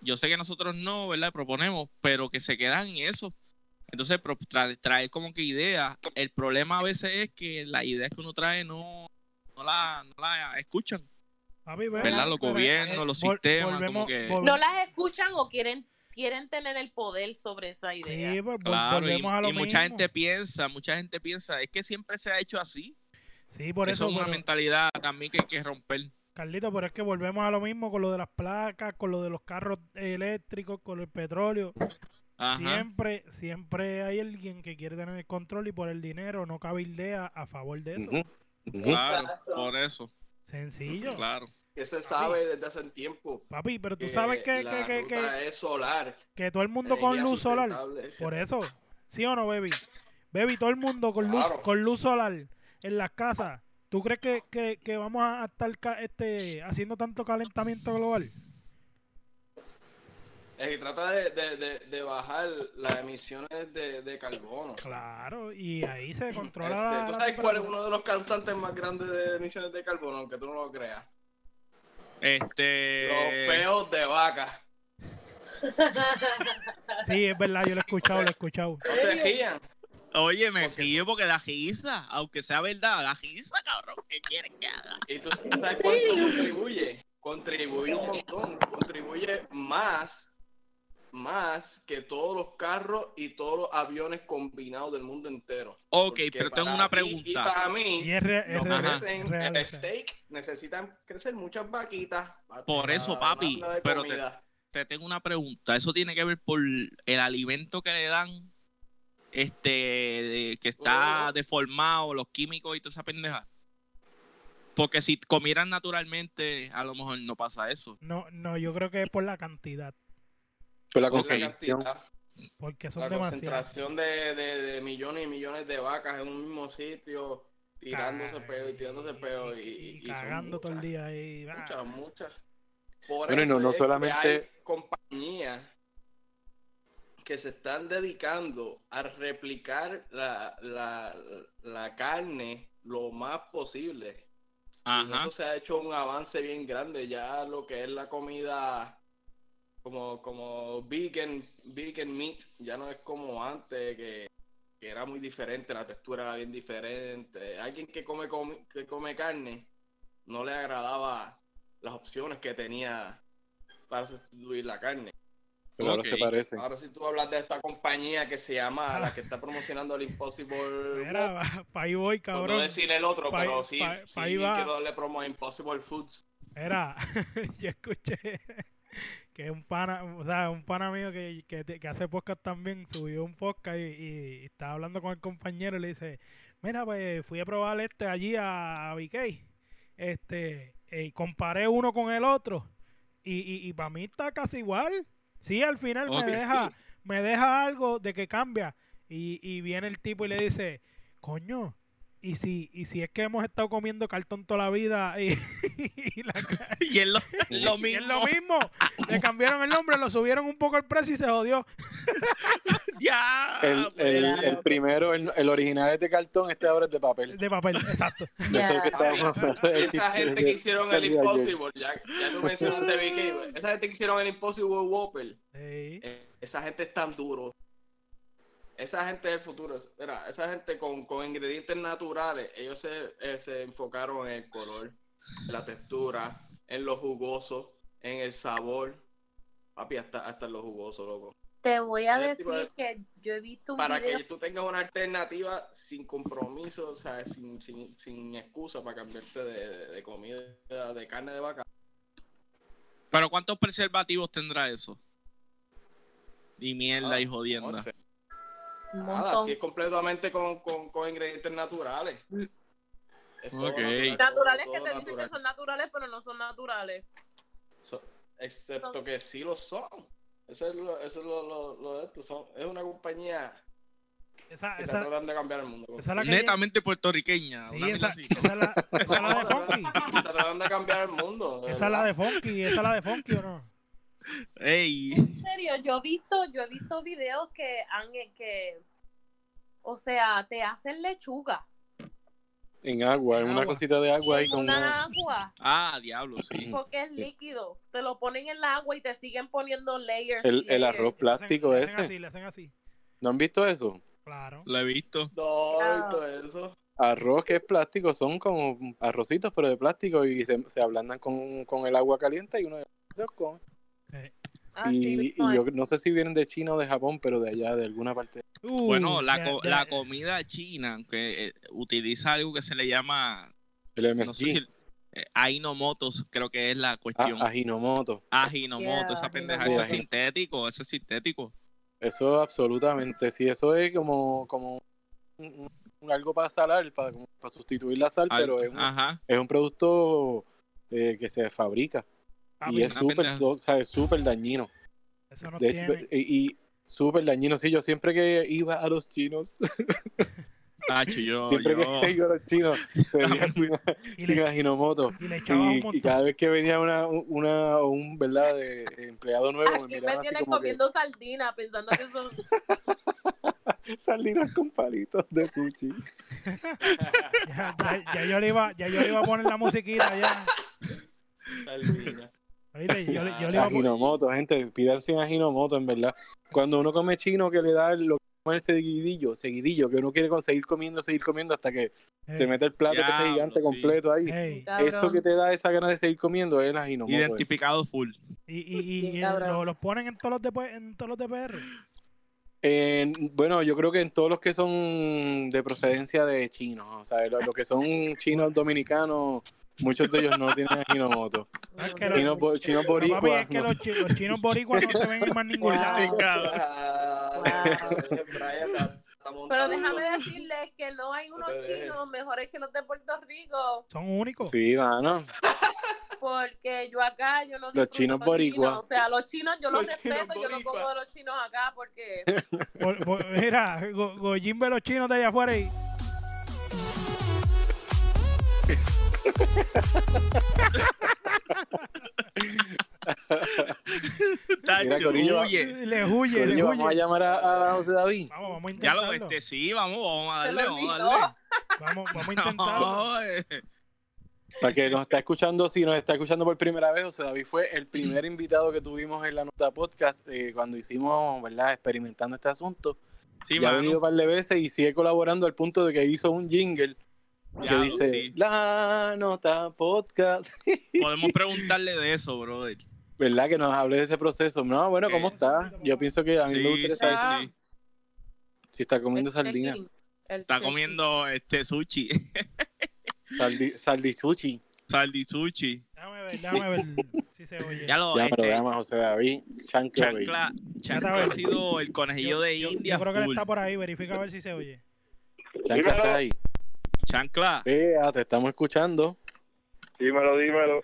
Yo sé que nosotros no, ¿verdad? Proponemos, pero que se quedan en eso. Entonces, traer como que ideas. El problema a veces es que las ideas que uno trae no, no la, no la escuchan. Papi, ve, ¿Verdad? Los pero, gobiernos, los vol- sistemas, como volvemos- que- no las escuchan o quieren quieren tener el poder sobre esa idea Sí, pues, Claro, y, volvemos a lo y mucha gente piensa, mucha gente piensa, es que siempre se ha hecho así. Sí, por eso, eso, es una pero- mentalidad también que hay que romper. Carlito, pero es que volvemos a lo mismo con lo de las placas, con lo de los carros eléctricos, con el petróleo. Ajá. Siempre, siempre hay alguien que quiere tener el control y por el dinero no cabildea a favor de eso. Claro, por eso, Sencillo. claro. Que se sabe desde hace tiempo. Papi, pero tú que sabes que, la que, que, que, es solar. que todo el mundo con luz solar. Por eso, ¿sí o no, baby? Baby, todo el mundo con luz, Claro. con luz solar en las casas. ¿Tú crees que, que, que vamos a estar este, haciendo tanto calentamiento global? Eh, trata de, de- de- de bajar las emisiones de, de carbono. Claro, y ahí se controla Este, ¿Tú sabes cuál es uno de los causantes más grandes de emisiones de carbono? Aunque tú no lo creas. Este. Los peos de vaca. Sí, es verdad, yo lo he escuchado, lo he escuchado. No se rían. Oye, me Porque- río porque la risa, aunque sea verdad, la risa, cabrón, ¿qué quieres que haga? ¿Y tú sabes cuánto contribuye? Contribuye un montón. Contribuye más, más que todos los carros y todos los aviones combinados del mundo entero. Ok, Porque pero tengo una ti Y pregunta. para mí, Y es, no crecen el steak, necesitan crecer muchas vaquitas. Por la eso, papi, pero te- tengo una pregunta. ¿Eso tiene que ver por el alimento que le dan? Este, de- que está Oh. deformado, los químicos y toda esa pendeja. Porque si comieran naturalmente, a lo mejor no pasa eso. No, no, yo creo que es por la cantidad, Por la Ok. La concentración. porque son la concentración de, de- de millones y millones de vacas en un mismo sitio, tirándose peo y tirándose peo y, y- cagando todo el día ahí. ah. Muchas, muchas. Por Bueno, no- eso no que solamente- hay compañías que se están dedicando a replicar la, la, la carne lo más posible. Y Ajá. eso se ha hecho un avance bien grande. Ya lo que es la comida como, como vegan, vegan meat, ya no es como antes, que, que era muy diferente, la textura era bien diferente. Alguien que come, comi- que come carne no le agradaba las opciones que tenía para sustituir la carne. Pero ahora Ok. se parecen. Ahora si tú hablas de esta compañía que se llama, la que está promocionando el Impossible Mira, para ahí voy, por no cabrón. decir el otro, Pa' pero sí, pa- sí pa' ahí va. quiero darle promo a Impossible Foods. Mira, yo escuché que un pana, o sea, un pana mío que, que, que hace podcast también subió un podcast y, y estaba hablando con el compañero y le dice, mira, pues fui a probar este allí a, a BK, este, y comparé uno con el otro y, y, y para mí está casi igual. Sí, al final me sí. deja, me deja algo de que cambia y, y viene el tipo y le dice, coño, y si, y si es que hemos estado comiendo cartón toda la vida y, y la, Y es lo, lo y mismo. es lo mismo. Le cambiaron el nombre, lo subieron un poco el precio y se jodió. Ya. El, el, pues. el primero, el, el original es de cartón, este ahora es de papel. De papel, exacto. Eso es lo que Esa gente que hicieron el. Impossible, ya, ya tú mencionaste BK, esa gente que hicieron el Impossible Whopper, Sí. eh, esa gente es tan duro. Esa gente del futuro, mira, esa gente con, con ingredientes naturales, ellos se, eh, se enfocaron en el color, en la textura, en lo jugoso, en el sabor. Papi, hasta, hasta en lo jugoso, loco. Te voy a decir de- que yo he visto un para video que tú tengas una alternativa sin compromiso, o sea, sin, sin, sin excusa para cambiarte de, de- de comida, de carne de vaca. Pero ¿cuántos preservativos tendrá eso? Y mierda Ah, y jodienda. No sé, nada, si es completamente con, con, con ingredientes naturales. Mm. Es todo Ok. natural, Naturales todo- que todo te dicen natural. que son naturales, pero no son naturales. So- excepto que sí lo son. Eso es lo, eso es lo, lo, lo de esto. Son, es una compañía Esa, que está esa, tratando de cambiar el mundo. esa es la que Netamente puertorriqueña. Sí, una esa, esa es la, esa es la de Funky. Está tratando de cambiar el mundo. Esa es la de Funky. Esa es la de Funky, ¿o no? Ey. En serio, yo he visto, yo he visto videos que han que o sea, te hacen lechuga En agua, en una Agua. cosita de agua en una una... agua Ah, diablo, sí. porque es líquido. Te lo ponen en el agua y te siguen poniendo layers. El, arroz plástico le hacen ese. así, le hacen así. ¿No han visto eso? Claro. Lo he visto. No, Ah. y todo eso. Arroz que es plástico, son como arrocitos, pero de plástico y se, se ablandan con, con el agua caliente y uno se los come. Eh. Así y, yo es. no sé si vienen de China o de Japón, pero de allá, de alguna parte. Uh, Bueno, la, co- la comida china, aunque eh, utiliza algo que se le llama, El no MSG, sé si, eh, Ainomotos, creo que es la a- cuestión. Ajinomoto. Ajinomoto, Yeah, esa pendeja, eso es sintético, eso es sintético. Eso absolutamente, sí, eso es como, como un- un- algo para salar, para, sustituir la sal, Al- pero es un, Ajá. es un producto eh, que se fabrica Ah, y pues, es súper, o sea, es súper dañino. Eso no De hecho, tiene. y, y súper dañino, sí, yo siempre que iba a los chinos, Tacho, yo, siempre yo- que iba a los chinos, pedía sin, Y sin le, Ajinomoto. y le echabas un Y, y cada vez que venía una, una o un verdad de empleado nuevo me Aquí me así tienes como que comiendo sardina pensando que son sardinas con palitos de sushi. Ya, ya- ya yo le iba, ya yo le iba a poner la musiquita ya. Sardina. ¿Oíste? Yo, yo le iba a. Ajinomoto, gente, pidan sin Ajinomoto, en verdad. Cuando uno come chino que le da lo como el seguidillo, seguidillo, que uno quiere seguir comiendo, seguir comiendo hasta que se mete el plato ese Diablo, gigante sí. completo ahí. Eso que te da esa gana de seguir comiendo es el Ajinomoto. ese. identificado full. y y, y, lo- los ponen en todos los de, en todos los de PR. En- bueno, yo creo que en todos los que son de procedencia de chinos, o sea, los los que son chinos dominicanos, muchos de ellos no tienen Ajinomoto. Es que los, bo- chinos no, papi, es que no. los, chi- los chinos boricuas no se ven en más ningún Wow. lado. Ah, Wow. Pero déjame decirles que no hay unos chinos mejores que los de Puerto Rico, Son únicos. Sí, mano. porque yo acá yo no Los chinos los boricuas. O sea, los chinos yo los, Los chinos respeto, yo no como de los chinos acá porque Por- por- mira, Go- Goyín ve los chinos de allá afuera y. Tacho, Corillo, huye. Le huye, le Corillo, vamos a huye. llamar a, a José David. Vamos, vamos a Ya lo intentarlo. este, sí, vamos, vamos a darle, vamos a darle. Vamos, vamos a intentarlo. No, eh. Para que nos está escuchando, si nos está escuchando por primera vez, José David fue el primer invitado que tuvimos en la nota podcast eh, cuando hicimos, ¿verdad? Experimentando este asunto. Sí, ya ha venido un par de veces y sigue colaborando al punto de que hizo un jingle que Ya, dice sí. la nota podcast. Podemos preguntarle de eso, brother. ¿Verdad? Que nos hable de ese proceso. No, bueno, ¿cómo está? Yo pienso que a mí me gustaría saber sí. si está comiendo sardina. Está comiendo este sushi. Saldi, saldisuchi. Saldi sushi. Déjame ver, déjame ver si se oye. Ya lo Llámalo, este, llama a José David. Chancla, Chancla, Ya Chancla ha sido el conejillo de yo, India. yo creo que él está por ahí. Verifica a ver si se oye. Chancla está ahí. Chancla. Vea, te estamos escuchando. Dímelo, dímelo.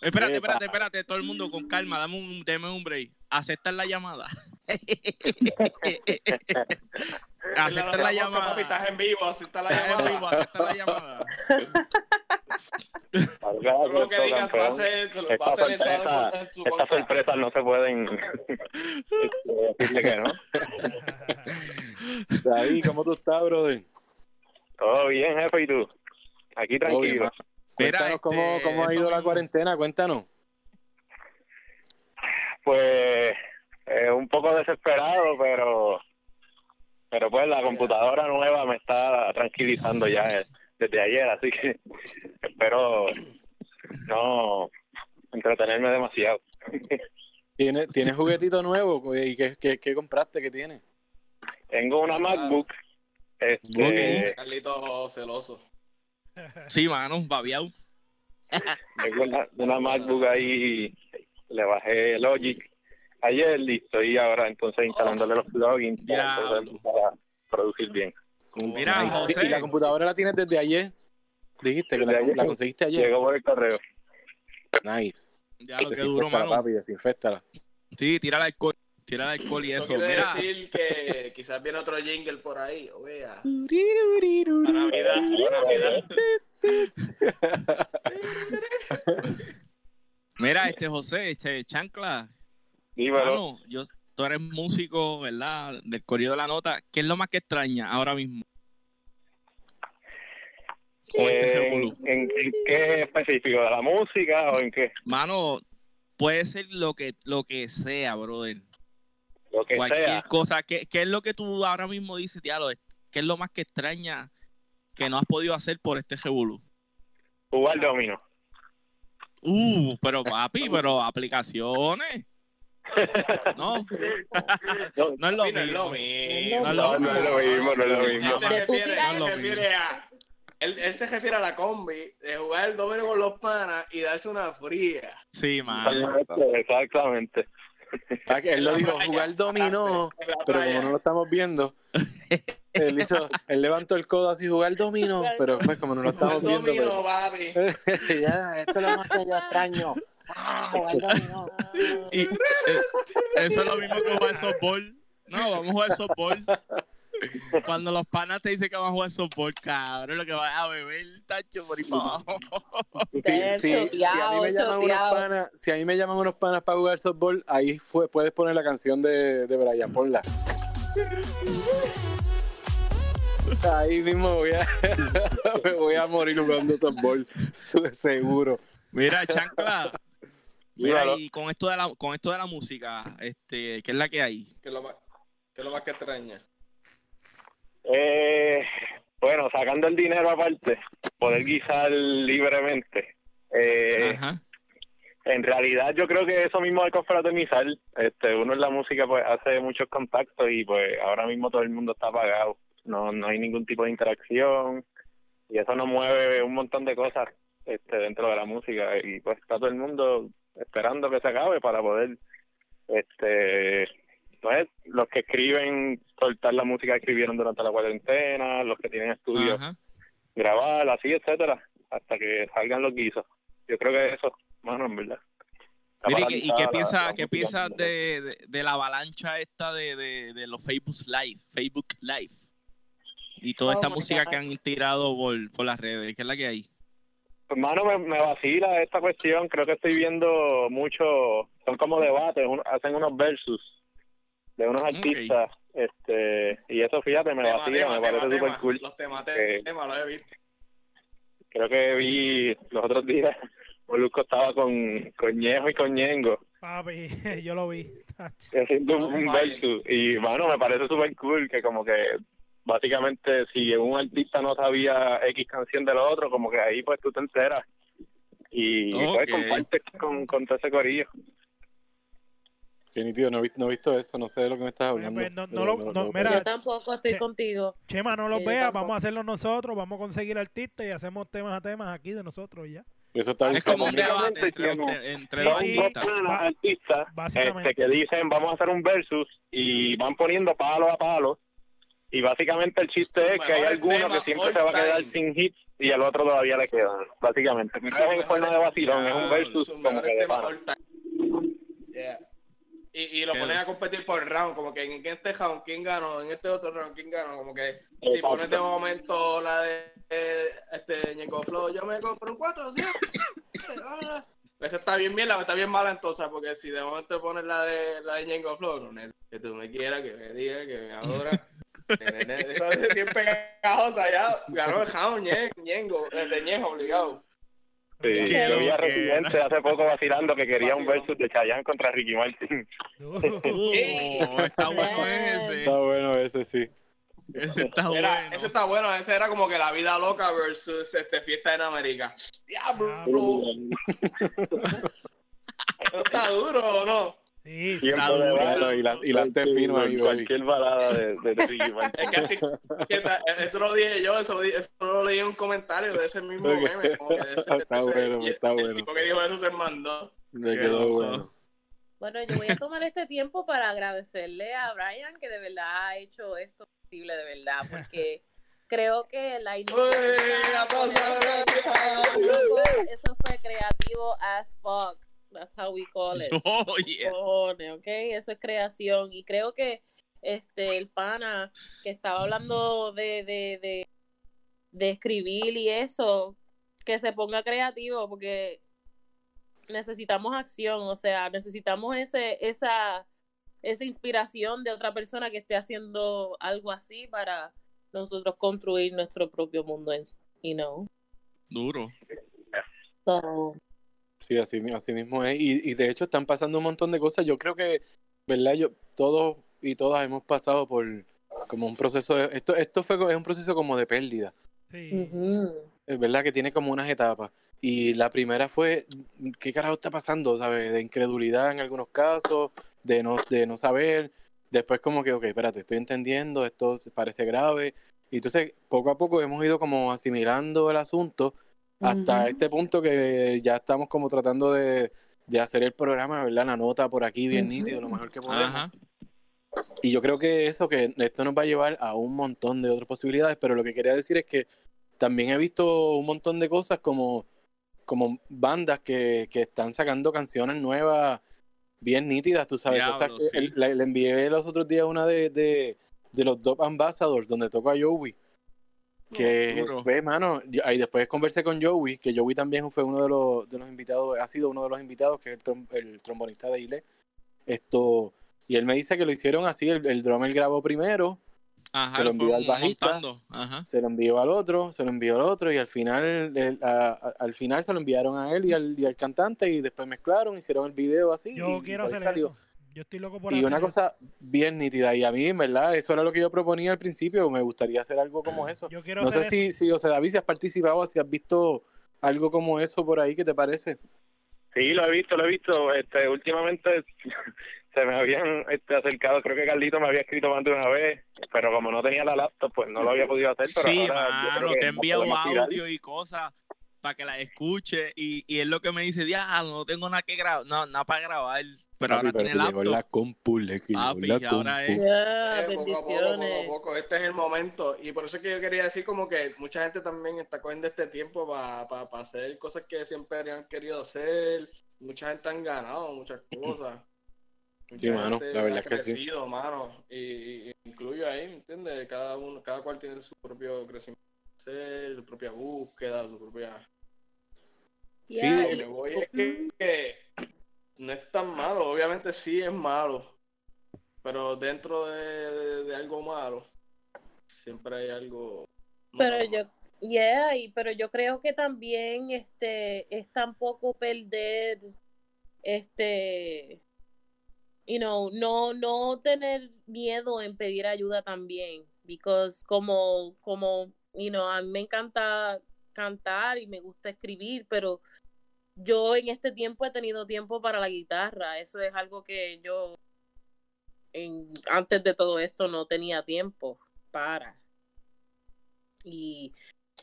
Espérate, espérate, espérate, todo el mundo con calma, dame un, dame un break. Aceptar la llamada. Aceptar la llamada. Papi, estás en vivo, está la Estás en vivo, llamada. aceptar la llamada. Lo que digas va a ser, va a eso estas sorpresas no se pueden este, decirle que no. David, ¿cómo tú estás, brother? Todo bien, jefe, ¿y tú? Aquí tranquilo. Cuéntanos Mira, cómo, este, cómo ha ido la cuarentena, cuéntanos. Pues eh, un poco desesperado, pero pero pues la computadora nueva me está tranquilizando ya eh, desde ayer, así que espero no entretenerme demasiado. ¿Tienes, ¿Tienes juguetito nuevo? ¿Y qué, qué, qué compraste? ¿Qué tienes? Tengo una MacBook. Este, Carlito celoso. Sí, mano, babiao. tengo una, una MacBook ahí. Le bajé Logic ayer y estoy ahora entonces instalándole los plugins para, producir bien. Mira. José. ¿Y la computadora la tienes desde ayer? Dijiste que la, Desde ayer. la conseguiste ayer. Llegó por el correo. Nice. Ya lo que duro, mano. papi, desinféstala. Sí, tira el alcohol. Tira el alcohol y Eso, eso. quiere Mira, decir que quizás viene otro jingle por ahí. Oiga. Para Navidad, para Navidad. mira, este José, este Chancla. Dímelo. Mano, yo, tú eres músico, ¿verdad? Del corrido de la nota. ¿Qué es lo más que extraña ahora mismo? Este Eh? ¿en, en qué específico? ¿De la música o en qué? Mano, puede ser lo que, lo que sea, brother. Lo que Cualquier sea. cosa. ¿Qué, qué es lo que tú ahora mismo dices, diablo? ¿Qué es lo más que extraña que no has podido hacer por este revolú? Jugar domino. Uh, pero papi, pero aplicaciones. No, No, no es lo No es lo mismo. mismo. No es lo mismo, no es lo mismo. se refiere, él No se es lo refiere a. Él, él se refiere a la combi de jugar el domino con los panas y darse una fría. Sí, mano. Exactamente. Que Él lo dijo, jugar dominó, pero como no lo estamos viendo, él hizo, él levantó el codo así, jugar dominó, pero pues como no lo Jugar estamos viendo, domino, papi. pero- ya, esto es lo más que yo extraño. Ah, jugar dominó. Y, eh, eso es lo mismo que jugar softball. No, vamos a jugar softball. Cuando los panas te dicen que van a jugar softball, cabrón, lo que vas a beber, tacho, por ahí para abajo. Sí, Te sí, si, a mí me llaman unos panas, si a mí me llaman unos panas para jugar softball, ahí fue, puedes poner la canción de, de Brian, ponla. Ahí mismo voy a, me voy a morir jugando softball, seguro. Mira, chancla. Mira, y con esto de la, con esto de la música, este, ¿qué es la que hay? ¿Qué es lo más, qué es lo más que extraña? Eh, bueno, sacando el dinero aparte, poder guisar libremente. Eh, Ajá. en realidad yo creo que eso mismo de confraternizar, este, uno en la música pues hace muchos contactos y pues ahora mismo todo el mundo está apagado, no, no hay ningún tipo de interacción y eso nos mueve un montón de cosas este, dentro de la música y pues está todo el mundo esperando que se acabe para poder, este, pues los que escriben soltar la música que escribieron durante la cuarentena, los que tienen estudios Ajá. grabar, así, etcétera, hasta que salgan los guisos. Yo creo que eso, mano, en verdad. Mira, ¿y qué, y qué paralizada piensas qué verdad. de, de, de la avalancha esta de, de, de los Facebook Live, Facebook Live? Y toda Oh esta música God. que han tirado por, por las redes, ¿qué es la que hay? Hermano, me, me vacila esta cuestión. Creo que estoy viendo mucho. Son como debates, un- hacen unos versus de unos artistas. este Y eso, fíjate, me Tema, vacila, tema, me tema, parece súper tema. cool. Los temas, Eh, los he visto. Creo que vi los otros días. Molusco estaba con, con Ñejo y con Ñengo Papi, yo lo vi. haciendo un, versus. Y, mano, me parece súper cool que, como que, básicamente, si un artista no sabía X canción de lo otro, como que ahí, pues tú te enteras. Y pues Ok. compartes con, con todo ese corillo. Qué nítido, no he, visto, no he visto eso, no sé de lo que me estás hablando. pues, no- no pero lo- no, mira, Yo tampoco estoy Che- contigo. Chema, no Sí, yo veas, vamos a hacerlo nosotros, vamos a conseguir artistas y hacemos temas a temas aquí de nosotros y ya. Eso está bien Es como un debate entre, Básicamente, entre, entre Sí, los sí. dos artistas. artistas este, que dicen vamos a hacer un versus y van poniendo palo a palo y básicamente el chiste es que hay alguno que siempre se va a quedar sin hits y el otro todavía le quedan básicamente es en forma de vacilón es un versus Sus como que de. Yeah. Y, y lo Qué ponen a competir por round, como que en este round, ¿quién ganó? En este otro round, ¿quién ganó? Como que si pones de momento la de este Ñengo Flow, yo me compro un 4, 7. Esa está bien bien, la está bien mala entonces, porque si de momento pones la de la de Ñengo Flow, no, que tú me quieras, que me digas, que me adora. Nene, nene, Esa es bien pegajosa ya. Ganó el round, Ñe- Ñengo, el de Ñengo, obligado. Sí, Qué yo vi a. Residente hace poco vacilando que quería un versus de Chayanne contra Ricky Martin Uh, está bueno ese. Está bueno ese, sí. Ese está Era, bueno. Ese está bueno, ese era como que la vida loca versus este, fiesta en América. Diablo, Diablo. ¿no está duro o no? Sí, Claro, y la- y la te firma ahí. Cualquier balada de, de Ricky Martin. Es que así, eso lo dije yo, eso lo, di- eso lo leí en un comentario de ese mismo meme. Como que de ese- Está ese- bueno, y está el bueno. tipo que dijo eso se mandó. Me quedó loco. bueno. Bueno, yo voy a tomar este tiempo para agradecerle a Brian que de verdad ha hecho esto posible, de verdad, porque creo que la iniciativa eso fue creativo as fuck. That's how we call it. Oh, yeah. Cojones, ¿ok? Eso es creación. Y creo que este el pana que estaba hablando de, de, de, de escribir y eso, que se ponga creativo, porque necesitamos acción, o sea, necesitamos ese, esa, esa inspiración de otra persona que esté haciendo algo así para nosotros construir nuestro propio mundo, en, you know. Duro. So, Sí, así, así mismo es. Y, y de hecho están pasando un montón de cosas. Yo creo que, ¿verdad? Yo, todos y todas hemos pasado por como un proceso de... Esto, esto fue, es un proceso como de pérdida. Sí. Es verdad que tiene como unas etapas. Y la primera fue, ¿qué carajo está pasando? ¿Sabes? De incredulidad en algunos casos, de no, de no saber. Después como que, ok, espérate, estoy entendiendo, esto parece grave. Y entonces, poco a poco hemos ido como asimilando el asunto hasta este punto que ya estamos como tratando de, de hacer el programa, ¿verdad? La nota por aquí bien Ujú. nítido, lo mejor que podemos. Ajá. Y yo creo que eso, que esto nos va a llevar a un montón de otras posibilidades, pero lo que quería decir es que también he visto un montón de cosas como, como bandas que, que están sacando canciones nuevas bien nítidas, tú sabes. Diablo, cosas que- sí. el- la- le envié los otros días una de, de, de los Dop Ambassadors, donde toca Joey. Que, duro. ve, mano, ahí después conversé con Joey, que Joey también fue uno de los, de los invitados, ha sido uno de los invitados, que es el, trom- el trombonista de Ile. Esto, y él me dice que lo hicieron así, el, el drummer grabó primero, Ajá. Se lo envió al bajista. Ajá. se lo envió al otro, se lo envió al otro, y al final, el- a- a- al final se lo enviaron a él y al, y al cantante, y después mezclaron, hicieron el video así. Yo y quiero hacer salió. eso. Yo estoy loco por Y hacer una eso. cosa bien nítida, y a mí, en verdad, eso era lo que yo proponía al principio, me gustaría hacer algo como eso. Yo quiero No sé eso. si, si, o sea, David, si has participado, si has visto algo como eso por ahí, ¿qué te parece? Sí, lo he visto, lo he visto. Este, últimamente se me habían este, acercado, creo que Carlito me había escrito más de una vez, pero como no tenía la laptop, pues no lo había podido hacer. Pero Sí, mano, te he enviado audio y cosas para que la escuche y, y es lo que me dice, ya, no tengo nada que grabar, no, nada para grabar, pero ahora Papi, tiene que llegó laptop. la compu, le Papi, la y ahora compu. es- Ya, Eh, poco a poco, poco a poco. Este es el momento. Y por eso es que yo quería decir como que mucha gente también está cogiendo este tiempo para hacer cosas que siempre habían querido hacer. Mucha gente han ganado muchas cosas. Mucha Sí, mano, gente la verdad ha es que sí. crecido, mano. Y, y incluyo ahí, ¿me entiendes? Cada uno, cada cual tiene su propio crecimiento, su propia búsqueda, su propia... Ya, Lo y- que voy es que, que no es tan malo, obviamente sí es malo, pero dentro de, de- algo malo siempre hay algo. Pero yo, yeah, y, pero yo creo que también este es tampoco perder este you know, no no tener miedo en pedir ayuda también, because como como you know, a mí me encanta cantar y me gusta escribir, pero yo en este tiempo he tenido tiempo para la guitarra, eso es algo que yo en, antes de todo esto no tenía tiempo para. Y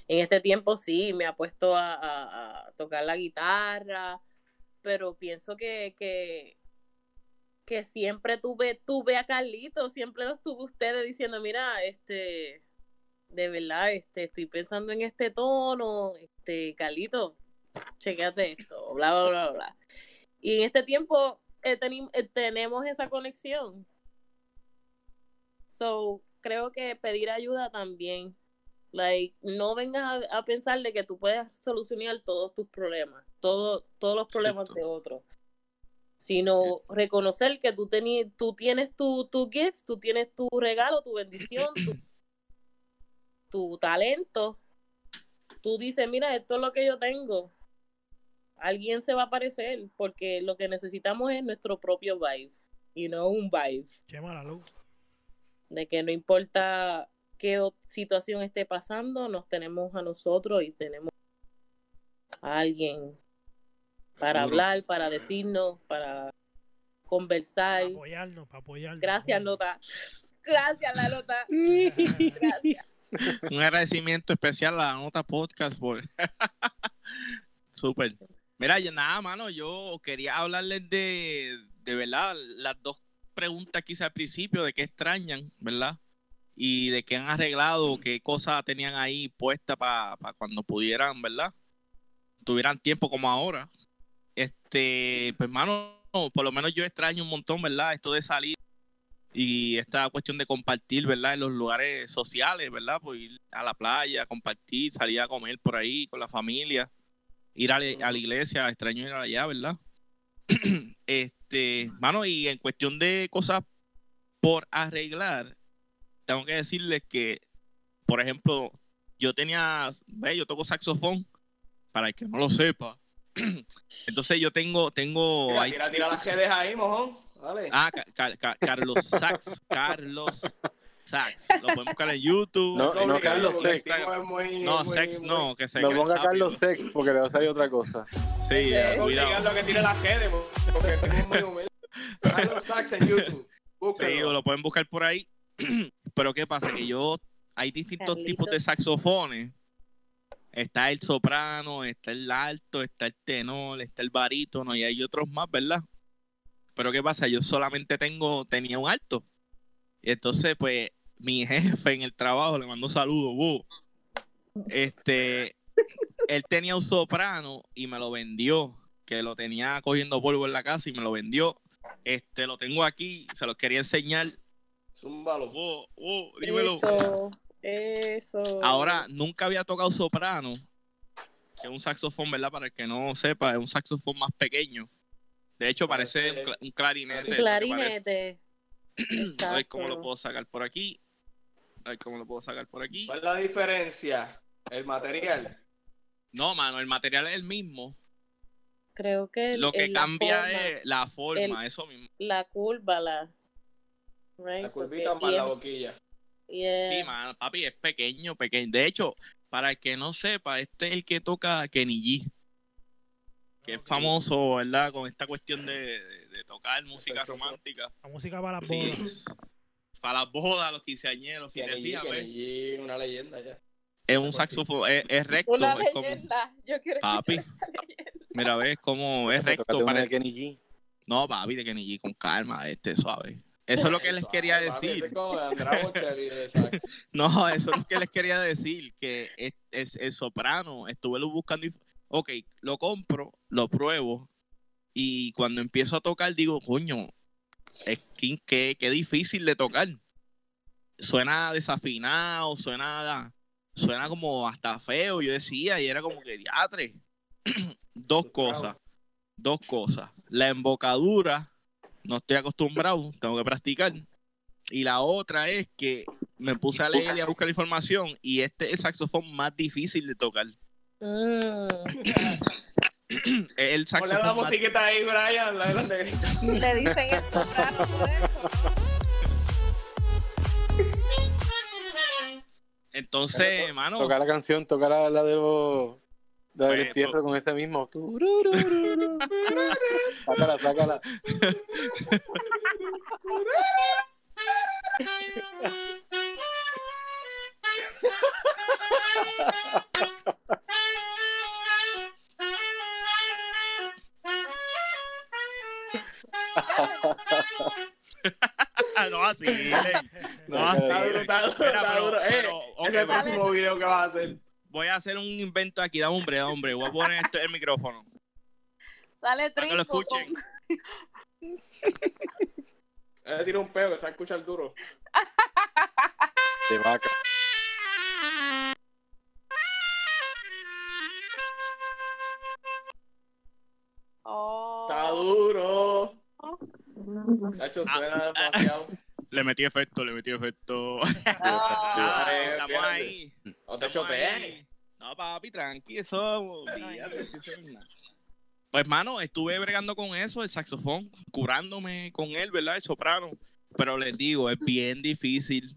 en este tiempo sí, me ha puesto a, tocar la guitarra, pero pienso que, que, que siempre tuve, tuve a Carlito, siempre los tuve ustedes diciendo, mira, este, de verdad, este, estoy pensando en este tono, este, Carlito, chequeate esto, bla, bla, bla, bla. Y en este tiempo eh, eh, tenemos esa conexión. So, creo que pedir ayuda también. Like, no vengas a, a pensar de que tú puedes solucionar todos tus problemas, todo, todos los problemas Cierto. de otros. Sino reconocer que tú, teni- tú tienes tu, tu gift, tú tienes tu regalo, tu bendición, tu, tu talento. Tú dices, mira, esto es lo que yo tengo. Alguien se va a aparecer porque lo que necesitamos es nuestro propio vibe. Y no un vibe Chema la luz. de que no importa qué situación esté pasando, nos tenemos a nosotros y tenemos a alguien para Seguro. hablar, para decirnos, para conversar. Para apoyarnos, para apoyarnos. Gracias, Nota. Gracias, la Nota. Gracias. Un agradecimiento especial a la nota podcast por Súper. Mira, yo nada, mano, yo quería hablarles de, de verdad, las dos preguntas que hice al principio, de qué extrañan, ¿verdad? Y de qué han arreglado, qué cosas tenían ahí puestas para cuando pudieran, ¿verdad? Tuvieran tiempo como ahora. Este, pues, mano, por lo menos yo extraño un montón, ¿verdad? Esto de salir y esta cuestión de compartir, ¿verdad? En los lugares sociales, ¿verdad? Pues ir a la playa, compartir, salir a comer por ahí con la familia, ir a, la- a la iglesia, extraño ir allá, ¿verdad? este, mano, y en cuestión de cosas por arreglar, tengo que decirles que, por ejemplo, yo tenía, ve, yo toco saxofón, para el que no lo sepa. Entonces yo tengo, tengo ahí- tira, tira las redes ahí, mojón. Dale. Ah, Ca- Ca- Carlos Sax, Carlos Sax. Lo podemos buscar en YouTube. No, Complicado, no, Carlos Sex. muy- No, muy- Sex muy- no, que se No ponga. Carlos Sex porque le va a salir otra cosa. Sí, eh, cuidado. complicado que tire las redes, porque es muy humilde. Carlos Sachs en YouTube. Sí, lo pueden buscar por ahí. Pero ¿qué pasa? Que yo, hay distintos Carlitos. tipos de saxofones. Está el soprano, está el alto, está el tenor, está el barítono y hay otros más, ¿verdad? Pero ¿qué pasa? Yo solamente tengo, tenía un alto. Y entonces, pues, mi jefe en el trabajo le mandó saludos, "Bu". Este, él tenía un soprano y me lo vendió, que lo tenía cogiendo polvo en la casa y me lo vendió. Este, lo tengo aquí, se los quería enseñar. Zúmbalo. Bu, bu, dímelo. Eso, eso. Ahora, nunca había tocado soprano, que es un saxofón, ¿verdad? Para el que no sepa, es un saxofón más pequeño. De hecho, parece un, cla- un clarinete. Un clarinete. A ver cómo lo puedo sacar por aquí. A ver cómo lo puedo sacar por aquí. ¿Cuál es la diferencia? El material. No, mano, el material es el mismo. Creo que el- Lo que el- la cambia forma, es la forma, el- eso mismo. la curva, la. Right, La curvita más la boquilla. yeah. Sí, mano, papi, es pequeño, pequeño. De hecho, para el que no sepa, este es el que toca Kenny G, que es famoso, ¿verdad? Con esta cuestión de, de- de tocar música romántica. La música para las Sí. Para las bodas, los quinceañeros, si te una leyenda ya. Es un saxofón, es, es recto. Una es como, leyenda. Yo quiero Papi. escuchar esa leyenda. mira, ves cómo es recto. de Kenny G. No, papi, de Kenny G, con calma, este, suave. Eso es lo que les quería decir. No, eso es lo que les quería decir, que es, es- el soprano, estuve lo buscando y, ok, lo compro, lo pruebo, y cuando empiezo a tocar digo, coño, es que, que, que difícil de tocar. Suena desafinado, suena, suena como hasta feo, yo decía, y era como que diatre. dos cosas, dos cosas. La embocadura, no estoy acostumbrado, tengo que practicar. Y la otra es que me puse a leer y a buscar información y este es el saxofón más difícil de tocar. Mm. El la saxofón más... musiquita ahí, Brian, la de los negritos. Le dicen el soprano por eso. Entonces, hermano, Tocar la canción, tocar la, la de los. La del Pues, entierro con ese mismo. Sácala, sácala. no así, no Está así. duro, está duro, está pero- duro. Eh, pero, ok, ese es el próximo video que vas a hacer. voy a hacer un invento aquí, da hombre, da hombre, voy a poner esto el micrófono. Sale Para que lo trinco. escuchen. con- Él tira un peo que se va a escuchar duro. De vaca. Oh. Está duro. Chacho, Ah, suena demasiado. Le metí efecto, le metí efecto. Ah. Nada, Vale, estamos ahí. No te. No, papi, tranqui, eso. Pues, mano, estuve bregando con eso, el saxofón, curándome con él, ¿verdad? El soprano. Pero les digo, es bien difícil.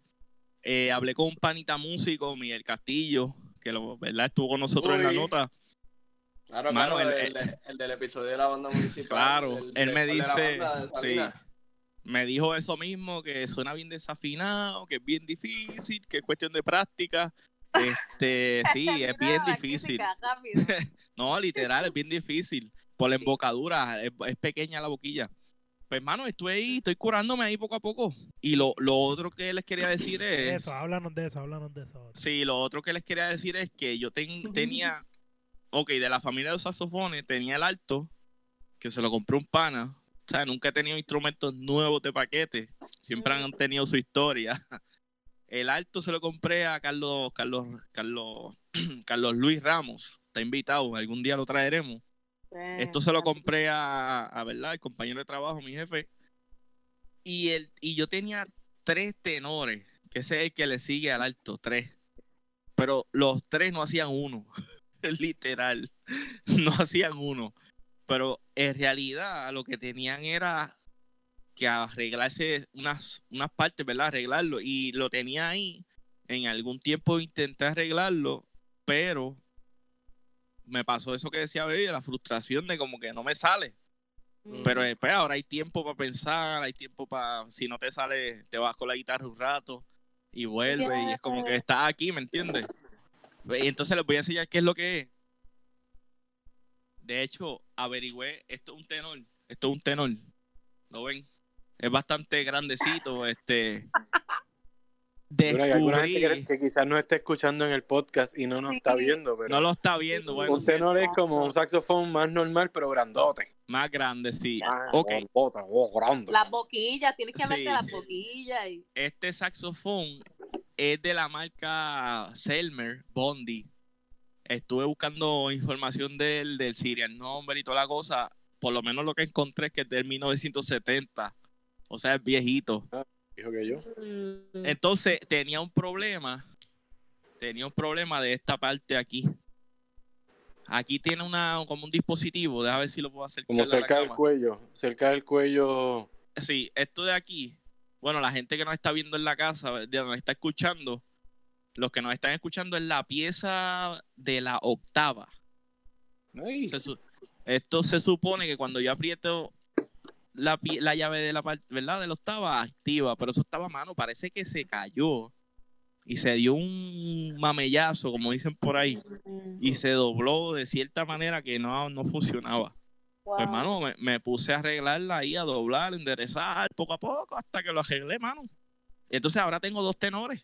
Eh, hablé con un panita músico, Miguel Castillo, que lo, ¿verdad? estuvo con nosotros en la nota. Claro, Mano, claro, el- el, de- el del episodio de la banda municipal. Claro, el él me dice- Salinas. me dijo eso mismo, que suena bien desafinado, que es bien difícil, que es cuestión de práctica. Este, sí, es bien difícil. No, literal, es bien difícil. Por la embocadura, es, es pequeña la boquilla. Pues, hermano, estoy ahí, estoy curándome ahí poco a poco. Y lo, lo otro que les quería decir es... Eso, háblanos de eso, háblanos de eso. Sí, lo otro que les quería decir es que yo ten- tenía, ok, de la familia de los saxofones, tenía el alto, que se lo compré un pana. O sea, nunca he tenido instrumentos nuevos de paquete. Siempre han tenido su historia. El alto se lo compré a Carlos, Carlos, Carlos, Carlos Luis Ramos. Está invitado, algún día lo traeremos. Esto se lo compré a, a verdad, el compañero de trabajo, mi jefe. Y el, y yo tenía tres tenores, que ese es el que le sigue al alto, tres. Pero los tres no hacían uno. Literal. No hacían uno. Pero en realidad lo que tenían era que arreglarse unas, unas partes, ¿verdad? Arreglarlo. Y lo tenía ahí. En algún tiempo intenté arreglarlo, pero me pasó eso que decía Baby, la frustración de como que no me sale. Pero después ahora hay tiempo para pensar, hay tiempo para, si no te sale, te vas con la guitarra un rato y vuelve y es como que estás aquí, ¿me entiendes? Y entonces les voy a enseñar qué es lo que es. De hecho, averigüé, esto es un tenor, esto es un tenor, ¿lo ven? Es bastante grandecito, este... Bueno, hay alguna gente que, Descubrí, que quizás no esté escuchando en el podcast y no nos está Sí. viendo, pero no lo está viendo, bueno, un tenor es como un saxofón más normal, pero grandote. más grande, sí. Ah, Ok, grandota, oh, grande. Las boquillas, tienes que Sí. hablarte de las boquillas. Y... este saxofón es de la marca Selmer Bondi. Estuve buscando información del, del serial number y toda la cosa. Por lo menos lo que encontré es que es del 1970. O sea, es viejito. Dijo que yo. Mm. Entonces tenía un problema. Tenía un problema de esta parte aquí. Aquí tiene una como un dispositivo. Déjame ver si lo puedo hacer. Como cerca del cuello, cerca del cuello. Sí, esto de aquí. Bueno, la gente que nos está viendo en la casa, nos está escuchando, los que nos están escuchando es la pieza de la octava. Se esto se supone que cuando yo aprieto la, la llave de la parte, ¿verdad? De la octava, activa, pero eso estaba a mano, parece que se cayó y se dio un mamellazo, como dicen por ahí, y se dobló de cierta manera que no, no funcionaba. Wow. Pues, hermano, me, me puse a arreglarla ahí, a doblar, enderezar, poco a poco, hasta que lo arreglé, mano. Y entonces ahora tengo dos tenores.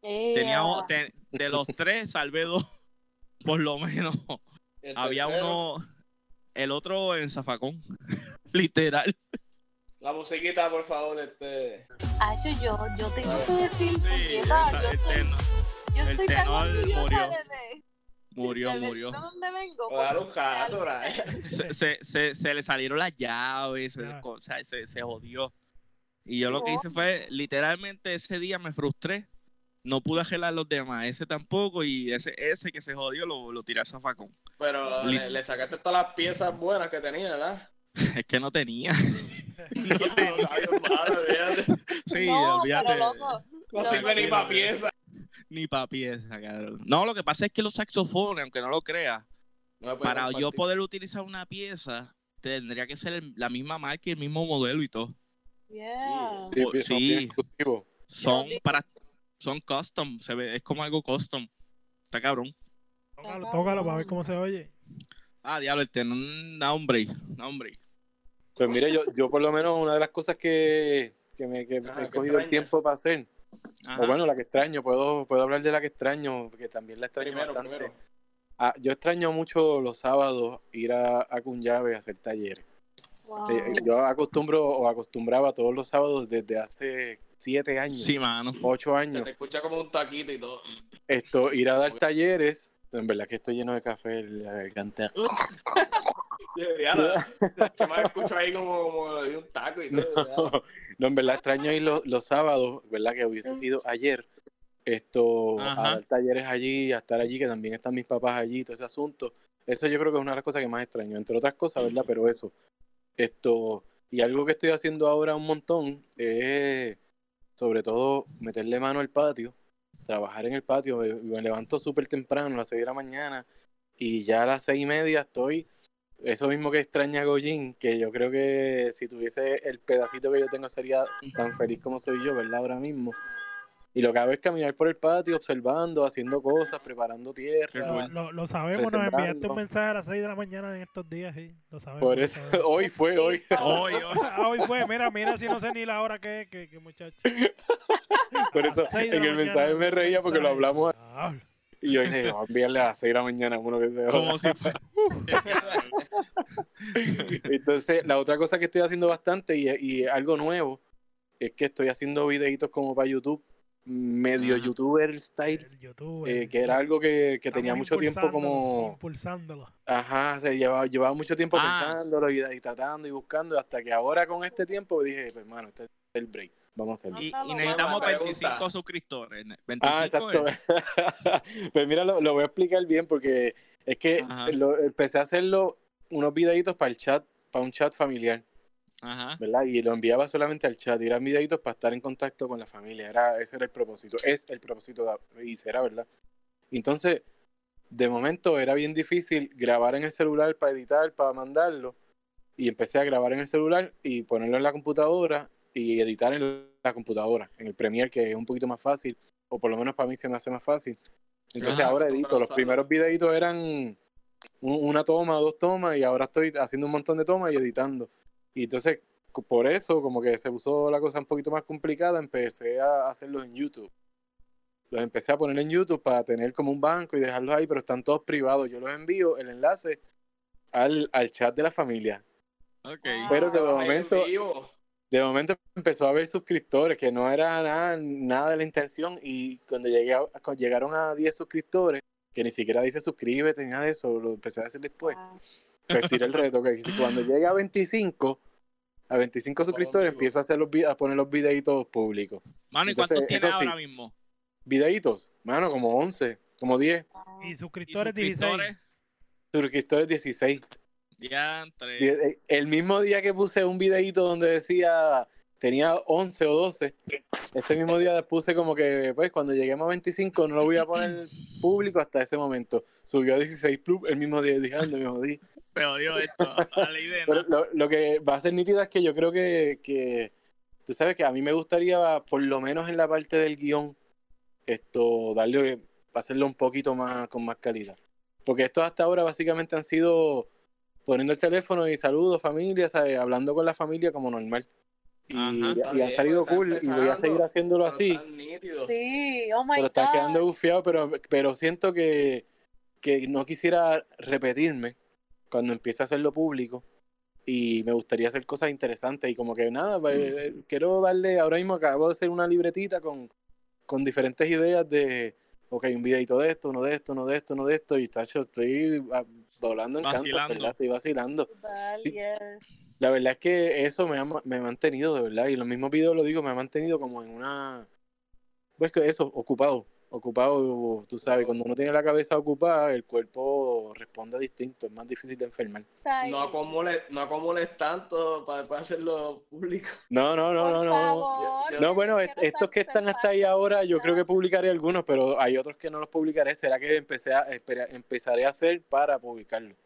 Tenía, Ea. o- te- de los tres, salvé dos, por lo menos. El Había tercero, uno, el otro en zafacón, literal. La musiquita, por favor, este. Ay, yo, yo, yo tengo que decir, Sí, yo, el, soy- yo el estoy tan tenor orgullosa murió. de, murió, murió. donde vengo. Porque jato. Se, se, se, se le salieron las llaves, o sea, se, se jodió. Y yo lo que No. hice fue, literalmente ese día me frustré. No pude arreglar los demás, ese tampoco, y ese, ese que se jodió lo, lo tiré a zafacón. Pero le, le sacaste todas las piezas buenas que tenía, ¿verdad? Es que no tenía. No, malo, olvídate. Sí, no, olvídate. pero loco, No sirve ni para piezas. Ni pa' pieza, cabrón. No, lo que pasa es que los saxofones, aunque no lo creas, No para yo poder utilizar una pieza, tendría que ser la misma marca y el mismo modelo y todo. yeah. sí, son sí. para son custom, se ve, es como algo custom. Está cabrón. Tócalo, tócalo para ver cómo se oye. Ah, diablo, tenor, no, hombre, no, hombre. Pues mire, yo, yo por lo menos una de las cosas que, que me que he cogido el tiempo para hacer, Ajá. o bueno, la que extraño, puedo, puedo hablar de la que extraño, porque también la extraño Primero, bastante. primero. Ah, yo extraño mucho los sábados ir a, a Cunyave a hacer talleres. Wow. Eh, yo acostumbro o acostumbraba todos los sábados desde hace siete años, Sí, mano. ocho Se años, te escucha como un taquito y todo. esto, ir a dar talleres. En verdad que estoy lleno de café, la garganta. Que más escucho ahí como, como de un taco y todo. No, no, en verdad extraño ir los, los sábados, ¿verdad? Que hubiese sido ayer. Esto, a dar talleres allí, a estar allí, que también están mis papás allí, todo ese asunto. Eso yo creo que es una de las cosas que más extraño, entre otras cosas, ¿verdad? Pero eso. Esto, y algo que estoy haciendo ahora un montón es, sobre todo, meterle mano al patio, trabajar en el patio. Me, me levanto súper temprano, a las 6 de la mañana, y ya a las seis y media estoy, eso mismo que extraña Goyin, que yo creo que si tuviese el pedacito que yo tengo sería tan feliz como soy yo, ¿verdad? Ahora mismo. Y lo que hago es caminar por el patio, observando, haciendo cosas, preparando tierra. Lo, lo sabemos, nos enviaste un mensaje a las 6 de la mañana en estos días, sí. Lo sabemos. Por eso, sabemos. hoy fue, hoy. Hoy, hoy. Ah, hoy fue, mira, mira si no sé ni la hora que es, que, que muchacho. Por A eso en el mañana, mensaje me reía porque lo hablamos. Y yo dije, vamos a enviarle a las 6 de la mañana uno que se. Como si fuera. Entonces, la otra cosa que estoy haciendo bastante y, y algo nuevo es que estoy haciendo videitos como para YouTube, medio youtuber style, eh, que era algo que, que tenía mucho tiempo como, Impulsándolo. ajá, se llevaba, llevaba mucho tiempo Ah. pensándolo y, y tratando y buscando, hasta que ahora con este tiempo dije, pues hermano, este es el break, vamos a hacerlo. Y, necesitamos no, pregunta. 25 suscriptores. 25 Ah, exacto. es. pues mira, lo, lo voy a explicar bien porque es que lo- empecé a hacerlo unos videitos para el chat, para un chat familiar. Ajá. ¿verdad? Y lo enviaba solamente al chat, y eran videitos para estar en contacto con la familia, era, ese era el propósito, es el propósito de- y será, ¿verdad? Entonces, de momento era bien difícil grabar en el celular para editar, para mandarlo, y empecé a grabar en el celular y ponerlo en la computadora y editar en la computadora, en el Premiere, que es un poquito más fácil, o por lo menos para mí se me hace más fácil. Entonces Ajá. ahora edito, los primeros videitos eran un- una toma, dos tomas, y ahora estoy haciendo un montón de tomas y editando. Y entonces, por eso, como que se puso la cosa un poquito más complicada, empecé a hacerlos en YouTube. Los empecé a poner en YouTube para tener como un banco y dejarlos ahí, pero están todos privados. Yo los envío el enlace al, al chat de la familia. Ok. Pero que de momento, vivo. De momento empezó a haber suscriptores, que no era nada, nada de la intención. Y cuando, llegué a- cuando llegaron a 10 suscriptores, que ni siquiera dice suscríbete ni nada de eso, lo empecé a hacer después. Wow. Pues tiré el reto, que cuando llegue a 25, a 25 suscriptores, empiezo a hacer los a poner los videitos públicos. Mano, ¿y Entonces, cuántos tienes sí. ahora mismo? Videitos, mano, como 11, como 10. Y ¿Y suscriptores, suscriptores? 16. Suscriptores 16. Diantre. Eh, El mismo día que puse un videito donde decía tenía 11 o 12, ese mismo día puse como que, pues, cuando lleguemos a 25 no lo voy a poner público hasta ese momento. Subió a 16 plus el mismo día, dije, me jodí. Me odió esto. A la idea. Pero lo, lo que va a ser nítido es que yo creo que, que, tú sabes que a mí me gustaría, por lo menos en la parte del guion, esto, darle, hacerlo un poquito más, con más calidad. Porque estos hasta ahora básicamente han sido poniendo el teléfono y saludos, familia, ¿sabes? hablando con la familia como normal. Y, Ajá. y Está han salido está cool y voy a seguir haciéndolo pero así. están nítidos. Sí, oh my Pero está God. quedando bufiado, pero, pero siento que, que no quisiera repetirme cuando empiece a hacerlo público. Y me gustaría hacer cosas interesantes. Y como que nada, pues, eh, quiero darle, ahora mismo acabo de hacer una libretita con, con diferentes ideas de, ok, un videito de esto, uno de esto, uno de esto, uno de esto. Y tacho, estoy volando en canto, Vacilando. ¿verdad? Estoy vacilando. Brutal, Sí. yes. La verdad es que eso me ha, me ha mantenido, de verdad, y en los mismos videos lo digo, me ha mantenido como en una... Pues que eso, ocupado, ocupado, tú sabes, cuando uno tiene la cabeza ocupada, el cuerpo responde distinto, es más difícil de enfermar. No acumules, no acumules tanto para después hacerlo público. No, no, no, Por no, no. favor, No, bueno, estos que están hasta ahí ahora, yo creo que publicaré algunos, pero hay otros que no los publicaré. Será que empecé a, espera- empezaré a hacer para publicarlos.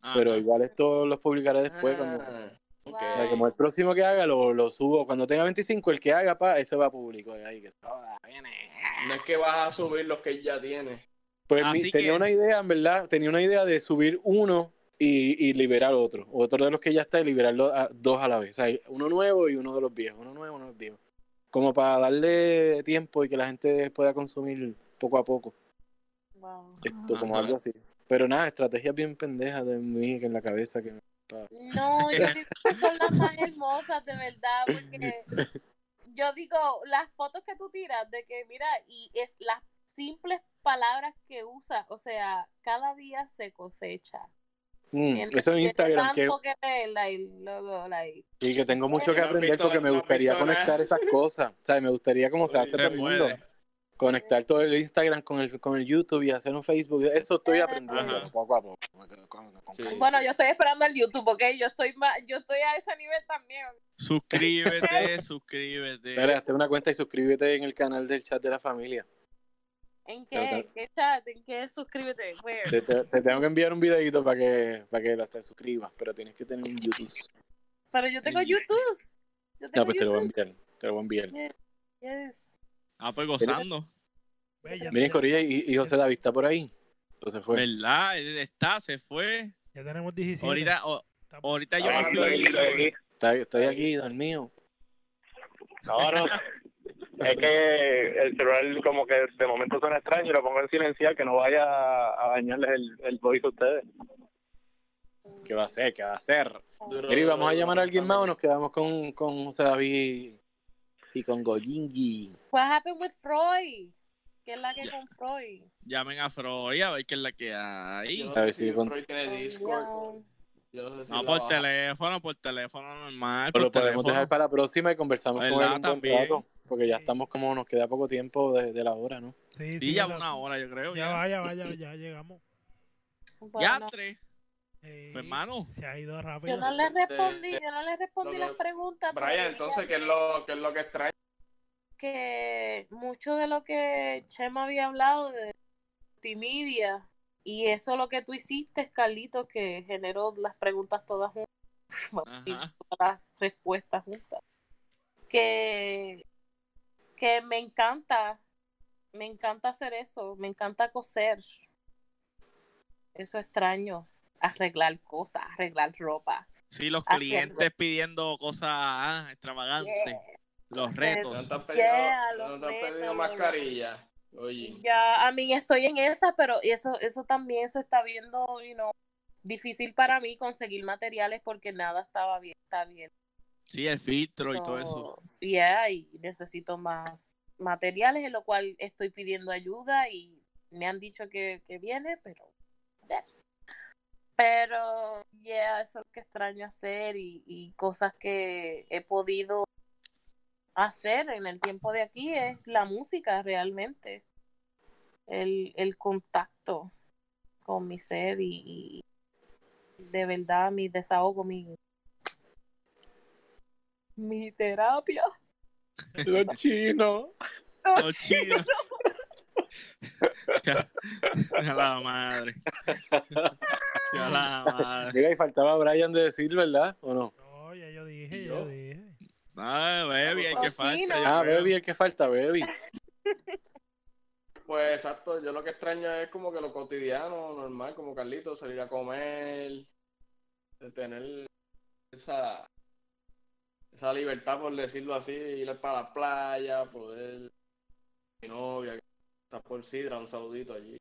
Ajá. Pero igual estos los publicaré después. cuando, Ok. o sea, como el próximo que haga, lo, lo subo. Cuando tenga 25, el que haga, pa, ese va público. Ahí, que se joda, viene. No es que vas a subir los que ya tienes. Pues mi- tenía que- una idea, en verdad, tenía una idea de subir uno y, y liberar otro. Otro de los que ya está y liberarlo a, dos a la vez. O sea, uno nuevo y uno de los viejos. Uno nuevo, uno de los viejos. Como para darle tiempo y que la gente pueda consumir poco a poco. Wow. Esto, como Ajá. algo así. Pero nada, estrategias bien pendejas de mí en la cabeza. que No, yo digo que son las más hermosas, de verdad, porque yo digo, las fotos que tú tiras, de que mira, y es las simples palabras que usas, o sea, cada día se cosecha. Mm, eso en Instagram, que, que leerla y luego, like, y que tengo mucho que aprender porque me gustaría conectar esas cosas. O sea, me gustaría como se hace todo el mundo. Conectar todo el Instagram con el, con el YouTube y hacer un Facebook. Eso estoy aprendiendo Ajá. poco a poco. Con- con- con Sí. calma. Bueno, yo estoy esperando el YouTube, ¿ok? Yo estoy más, yo estoy a ese nivel también. Suscríbete, suscríbete. Espera, hazte una cuenta y suscríbete en el canal del chat de la familia. ¿En qué? ¿En qué chat? ¿En qué suscríbete? Te, te- te tengo que enviar un videito para que, para que te suscribas, pero tienes que tener un YouTube. Pero yo tengo YouTube. Yo tengo No, pues te lo voy a enviar. Te lo voy a enviar. Yes. Ah, pues gozando. Miren, Corilla, y, y José David está por ahí. Entonces fue. ¿Verdad? Él está, se fue. ya tenemos 17. Ahorita, o- ahorita yo Ah, me estoy aquí, estoy aquí. Dormido. No, no. Es que el celular como que de momento suena extraño y lo pongo en silenciar que no vaya a dañarles el, el voice a ustedes. ¿Qué va a hacer? ¿Qué va a hacer? ¿y vamos a llamar a alguien más o nos quedamos con, con José David y con Goyingi? What happened with Freud? ¿Qué es la que con Freud? Llamen a Freud a ver qué es la que hay. Yo no A sé ver si si con- Freud tiene Discord. Yo no sé si No, por baja. teléfono, por teléfono normal. O Por lo podemos teléfono. dejar para la próxima y conversamos con él un buen También. rato, porque ya estamos como, nos queda poco tiempo de, de la hora, ¿no? Sí, Sí, ya exacto. una hora, yo creo. Ya Ya, va, ya va, ya, ya llegamos. ya tres. Pues, hermano. Se ha ido rápido. yo no le respondí, yo no le respondí las preguntas. Brian, entonces, ¿qué es lo, qué es lo que extraña? que mucho de lo que Chema había hablado de multimedia y eso lo que tú hiciste, Carlito, que generó las preguntas todas juntas y las respuestas juntas. Que, que me encanta, me encanta hacer eso, me encanta coser. Eso extraño, arreglar cosas, arreglar ropa. Sí, los Haciendo. clientes pidiendo cosas ah, extravagantes. Yeah. Los retos. ¿No te han pedido, Yeah, no los te han pedido retos, mascarilla? Oye, Ya, a mí estoy en esa, pero eso, eso también se está viendo, you know, difícil para mí conseguir materiales porque nada estaba bien, está bien. Sí, el filtro y todo eso. So, yeah, y necesito más materiales, en lo cual estoy pidiendo ayuda y me han dicho que, que viene, pero... yeah. Pero, yeah, eso es lo que extraño hacer y, y cosas que he podido hacer en el tiempo de aquí es la música realmente. El, el contacto con mi ser y, y de verdad mi desahogo, mi, mi terapia. Los chinos. Los chinos. Ya, ya la madre. Ya la madre. Mira, y faltaba Brian de decir, ¿verdad? ¿O no? No, ya yo dije, ¿Y ya yo? yo dije. Ah, baby, el que Cochino. falta. Ah. Baby, el que falta, Baby. pues exacto, yo lo que extraño es como que lo cotidiano, normal, como Carlito, salir a comer, de tener esa, esa libertad, por decirlo así, de ir para la playa, poder, mi novia, que está por Sidra, un saludito allí,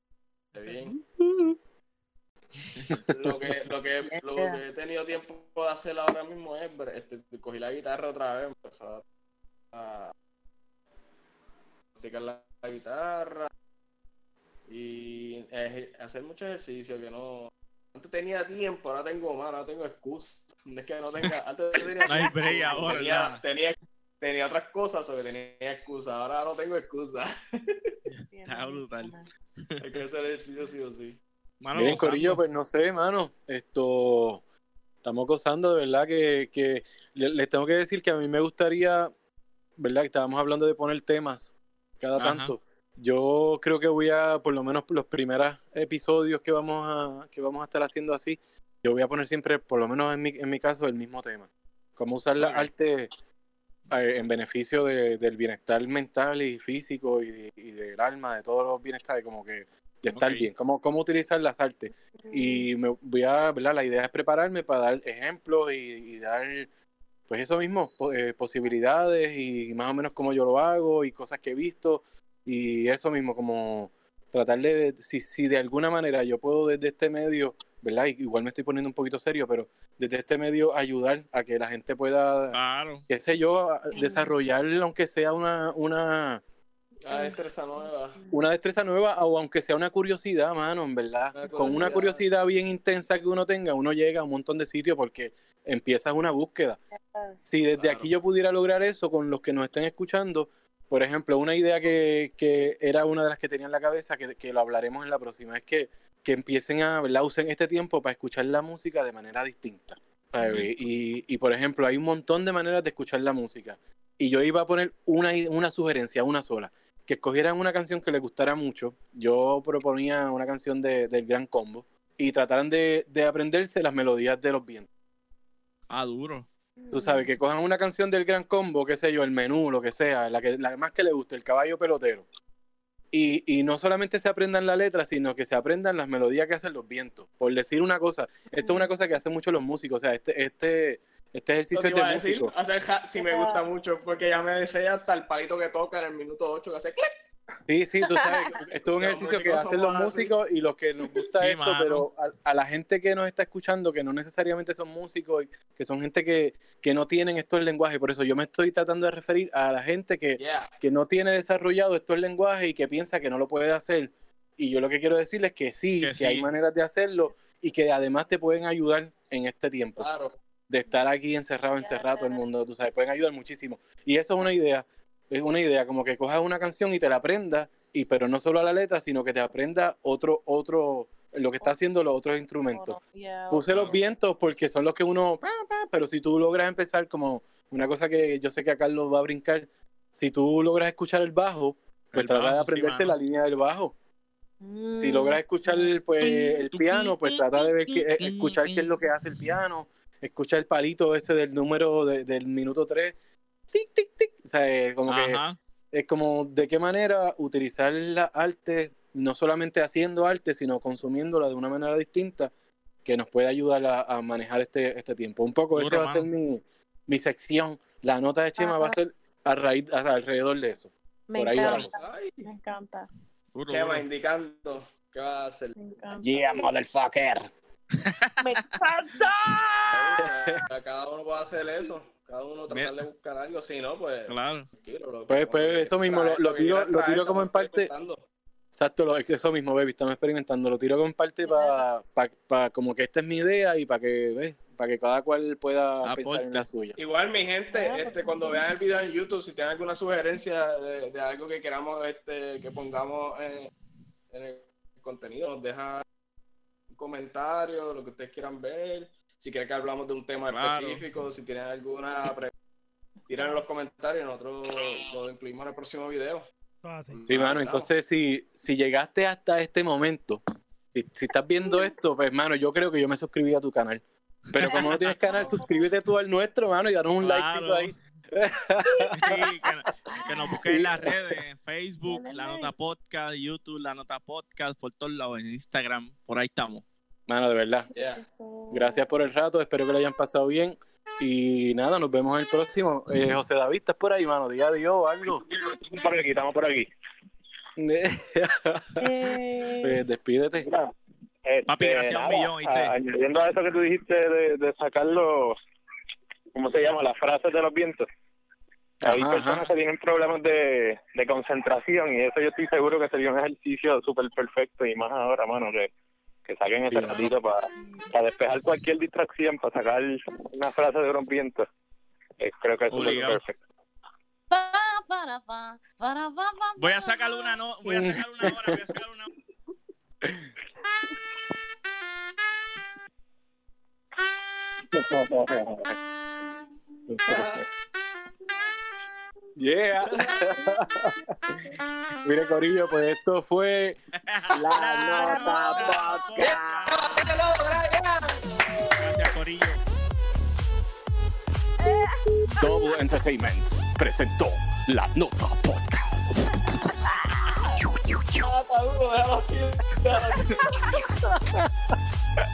qué bien. Lo que, lo que, lo que he tenido tiempo de hacer ahora mismo es este, cogí la guitarra otra vez, empezar a practicar la, la guitarra y hacer mucho ejercicio que no antes tenía tiempo, ahora tengo más, ahora tengo excusas. Es que no tenga, antes tenía No hay tiempo, break ahora, tenía, nada. tenía, tenía otras cosas o que tenía excusas, ahora no tengo excusas. Está brutal. Hay que hacer ejercicio sí o sí. Mano, Miren, gozando. Corillo, pues no sé, mano. Esto. Estamos gozando, de verdad que, que le- les tengo que decir que a mí me gustaría, ¿verdad? Que estábamos hablando de poner temas cada Ajá. tanto. Yo creo que voy a, por lo menos los primeros episodios que vamos a, que vamos a estar haciendo así, yo voy a poner siempre, por lo menos en mi, en mi caso, el mismo tema. Cómo usar la arte en beneficio de- del bienestar mental y físico y, y del alma, de todos los bienestares, como que de estar bien. Cómo, cómo utilizar las artes y me voy a, ¿verdad? La idea es prepararme para dar ejemplos y, y dar, pues eso mismo, eh, posibilidades y más o menos cómo yo lo hago y cosas que he visto y eso mismo, como tratar de, si, si de alguna manera yo puedo desde este medio, ¿verdad? Y igual me estoy poniendo un poquito serio, pero desde este medio ayudar a que la gente pueda, Claro. qué sé yo, desarrollar aunque sea una, una, Ah, destreza nueva. una destreza nueva o aunque sea una curiosidad, mano, en verdad. Una Con una curiosidad. curiosidad bien intensa que uno tenga, uno llega a un montón de sitios porque empiezas una búsqueda. Si desde Claro. aquí yo pudiera lograr eso con los que nos estén escuchando, por ejemplo, una idea que, que era una de las que tenía en la cabeza, que, que lo hablaremos en la próxima, es que, que empiecen a, ¿verdad? Usen este tiempo para escuchar la música de manera distinta. y, y, por ejemplo, hay un montón de maneras de escuchar la música. Y yo iba a poner una, una sugerencia, una sola, que escogieran una canción que les gustara mucho. Yo proponía una canción de, del Gran Combo y trataran de, de aprenderse las melodías de los vientos. Ah, duro. Tú sabes, que cojan una canción del Gran Combo, qué sé yo, el menú, lo que sea, la que la más que le guste, el caballo pelotero. Y, y no solamente se aprendan la letra, sino que se aprendan las melodías que hacen los vientos. Por decir una cosa, esto es una cosa que hacen mucho los músicos, o sea, este, este, este ejercicio es de decir, músico. hacer ja- si me gusta mucho, porque ya me sé hasta el palito que toca en el minuto 8 que hace clic. Sí, sí, tú sabes, esto es un ejercicio que hacen los músicos y los que nos gusta Sí, esto, mano. pero a, a la gente que nos está escuchando, que no necesariamente son músicos, y que son gente que, que no tienen estos lenguajes, por eso yo me estoy tratando de referir a la gente que, Yeah. que no tiene desarrollado estos lenguajes y que piensa que no lo puede hacer. Y yo lo que quiero decirles es que sí, Que que, sí. hay maneras de hacerlo y que además te pueden ayudar en este tiempo Claro. de estar aquí encerrado, encerrado todo el mundo, tú sabes, pueden ayudar muchísimo. Y eso es una idea, es una idea, como que cojas una canción y te la aprendas, y pero no solo a la letra, sino que te aprenda otro, otro, lo que está haciendo los otros instrumentos. Puse los vientos porque son los que uno, pero si tú logras empezar como una cosa que yo sé que a Carlos va a brincar, si tú logras escuchar el bajo, pues El trata de bajo, aprenderte la línea del bajo. Mm. Si logras escuchar pues, el piano, pues trata de ver que, eh, escuchar qué es lo que hace el piano, escucha el palito ese del número de- del minuto 3, tic, tic, tic. O sea, eh, como que es como de qué manera utilizar la arte, no solamente haciendo arte, sino consumiéndola de una manera distinta que nos puede ayudar a, a manejar este, este tiempo. Un poco, esa va a ser mi, mi sección. La nota de Chema va a ser a raíz, a- alrededor de eso. Me por ahí encanta, me encanta, Chema indicando qué va a hacer. me encanta. Yeah, motherfucker. ¡Me encanta! Cada uno puede hacer eso. Cada uno tratar de buscar algo. Si no, pues. Claro. tranquilo, lo- Pues- pues eso mismo, lo- tiro- lo tiro como en parte-. Exacto, lo, es que eso mismo, baby, estamos experimentando. Lo tiro con parte para como que esta es mi idea y para que, ¿ves? Para que cada cual pueda pensar en la suya. Igual, mi gente, este, cuando vean el video en YouTube, si tienen alguna sugerencia de, de algo que queramos este, que pongamos en, en el contenido, nos dejan un comentario, lo que ustedes quieran ver. Si quieren que hablamos de un tema Claro. específico, si tienen alguna pregunta, tiran en los comentarios y nosotros lo incluimos en el próximo video. Sí, Ah, mano, entonces si, si llegaste hasta este momento, si, si estás viendo esto, pues, mano, yo creo que yo me suscribí a tu canal. Pero como no tienes canal, suscríbete tú al nuestro, mano, y danos un Claro. likecito ahí. Sí, que, que nos busquen en las redes, en Facebook, La. Nota Podcast, YouTube, La Nota Podcast, por todos lados, en Instagram, por ahí estamos. Mano, de verdad. Yeah. Gracias por el rato, espero que lo hayan pasado bien. Y nada, nos vemos en el próximo. Eh, José David, ¿estás por ahí, mano? Diga adiós o algo. Estamos por aquí, estamos por aquí. Eh, Pues, despídete. Mira, este, Papi, gracias a un nada, millón, a- Añadiendo a eso que tú dijiste de, de sacar los, ¿cómo se llama? Las frases de los vientos. Hay Ajá, personas ajá. que tienen problemas de, de concentración y eso yo estoy seguro que sería un ejercicio súper perfecto y más ahora, mano, que, que saquen ese ratito para despejar cualquier distracción, para sacar una frase de los vientos. Eh, creo que es perfecto. para, para, Voy a sacar una, no, voy a sacar una hora, voy a sacar una Yeah. Mire, Corillo, pues esto fue La Nota Podcast. Gracias, Corillo. Double Entertainment presentó La Nota Podcast. Ah, déjalo así.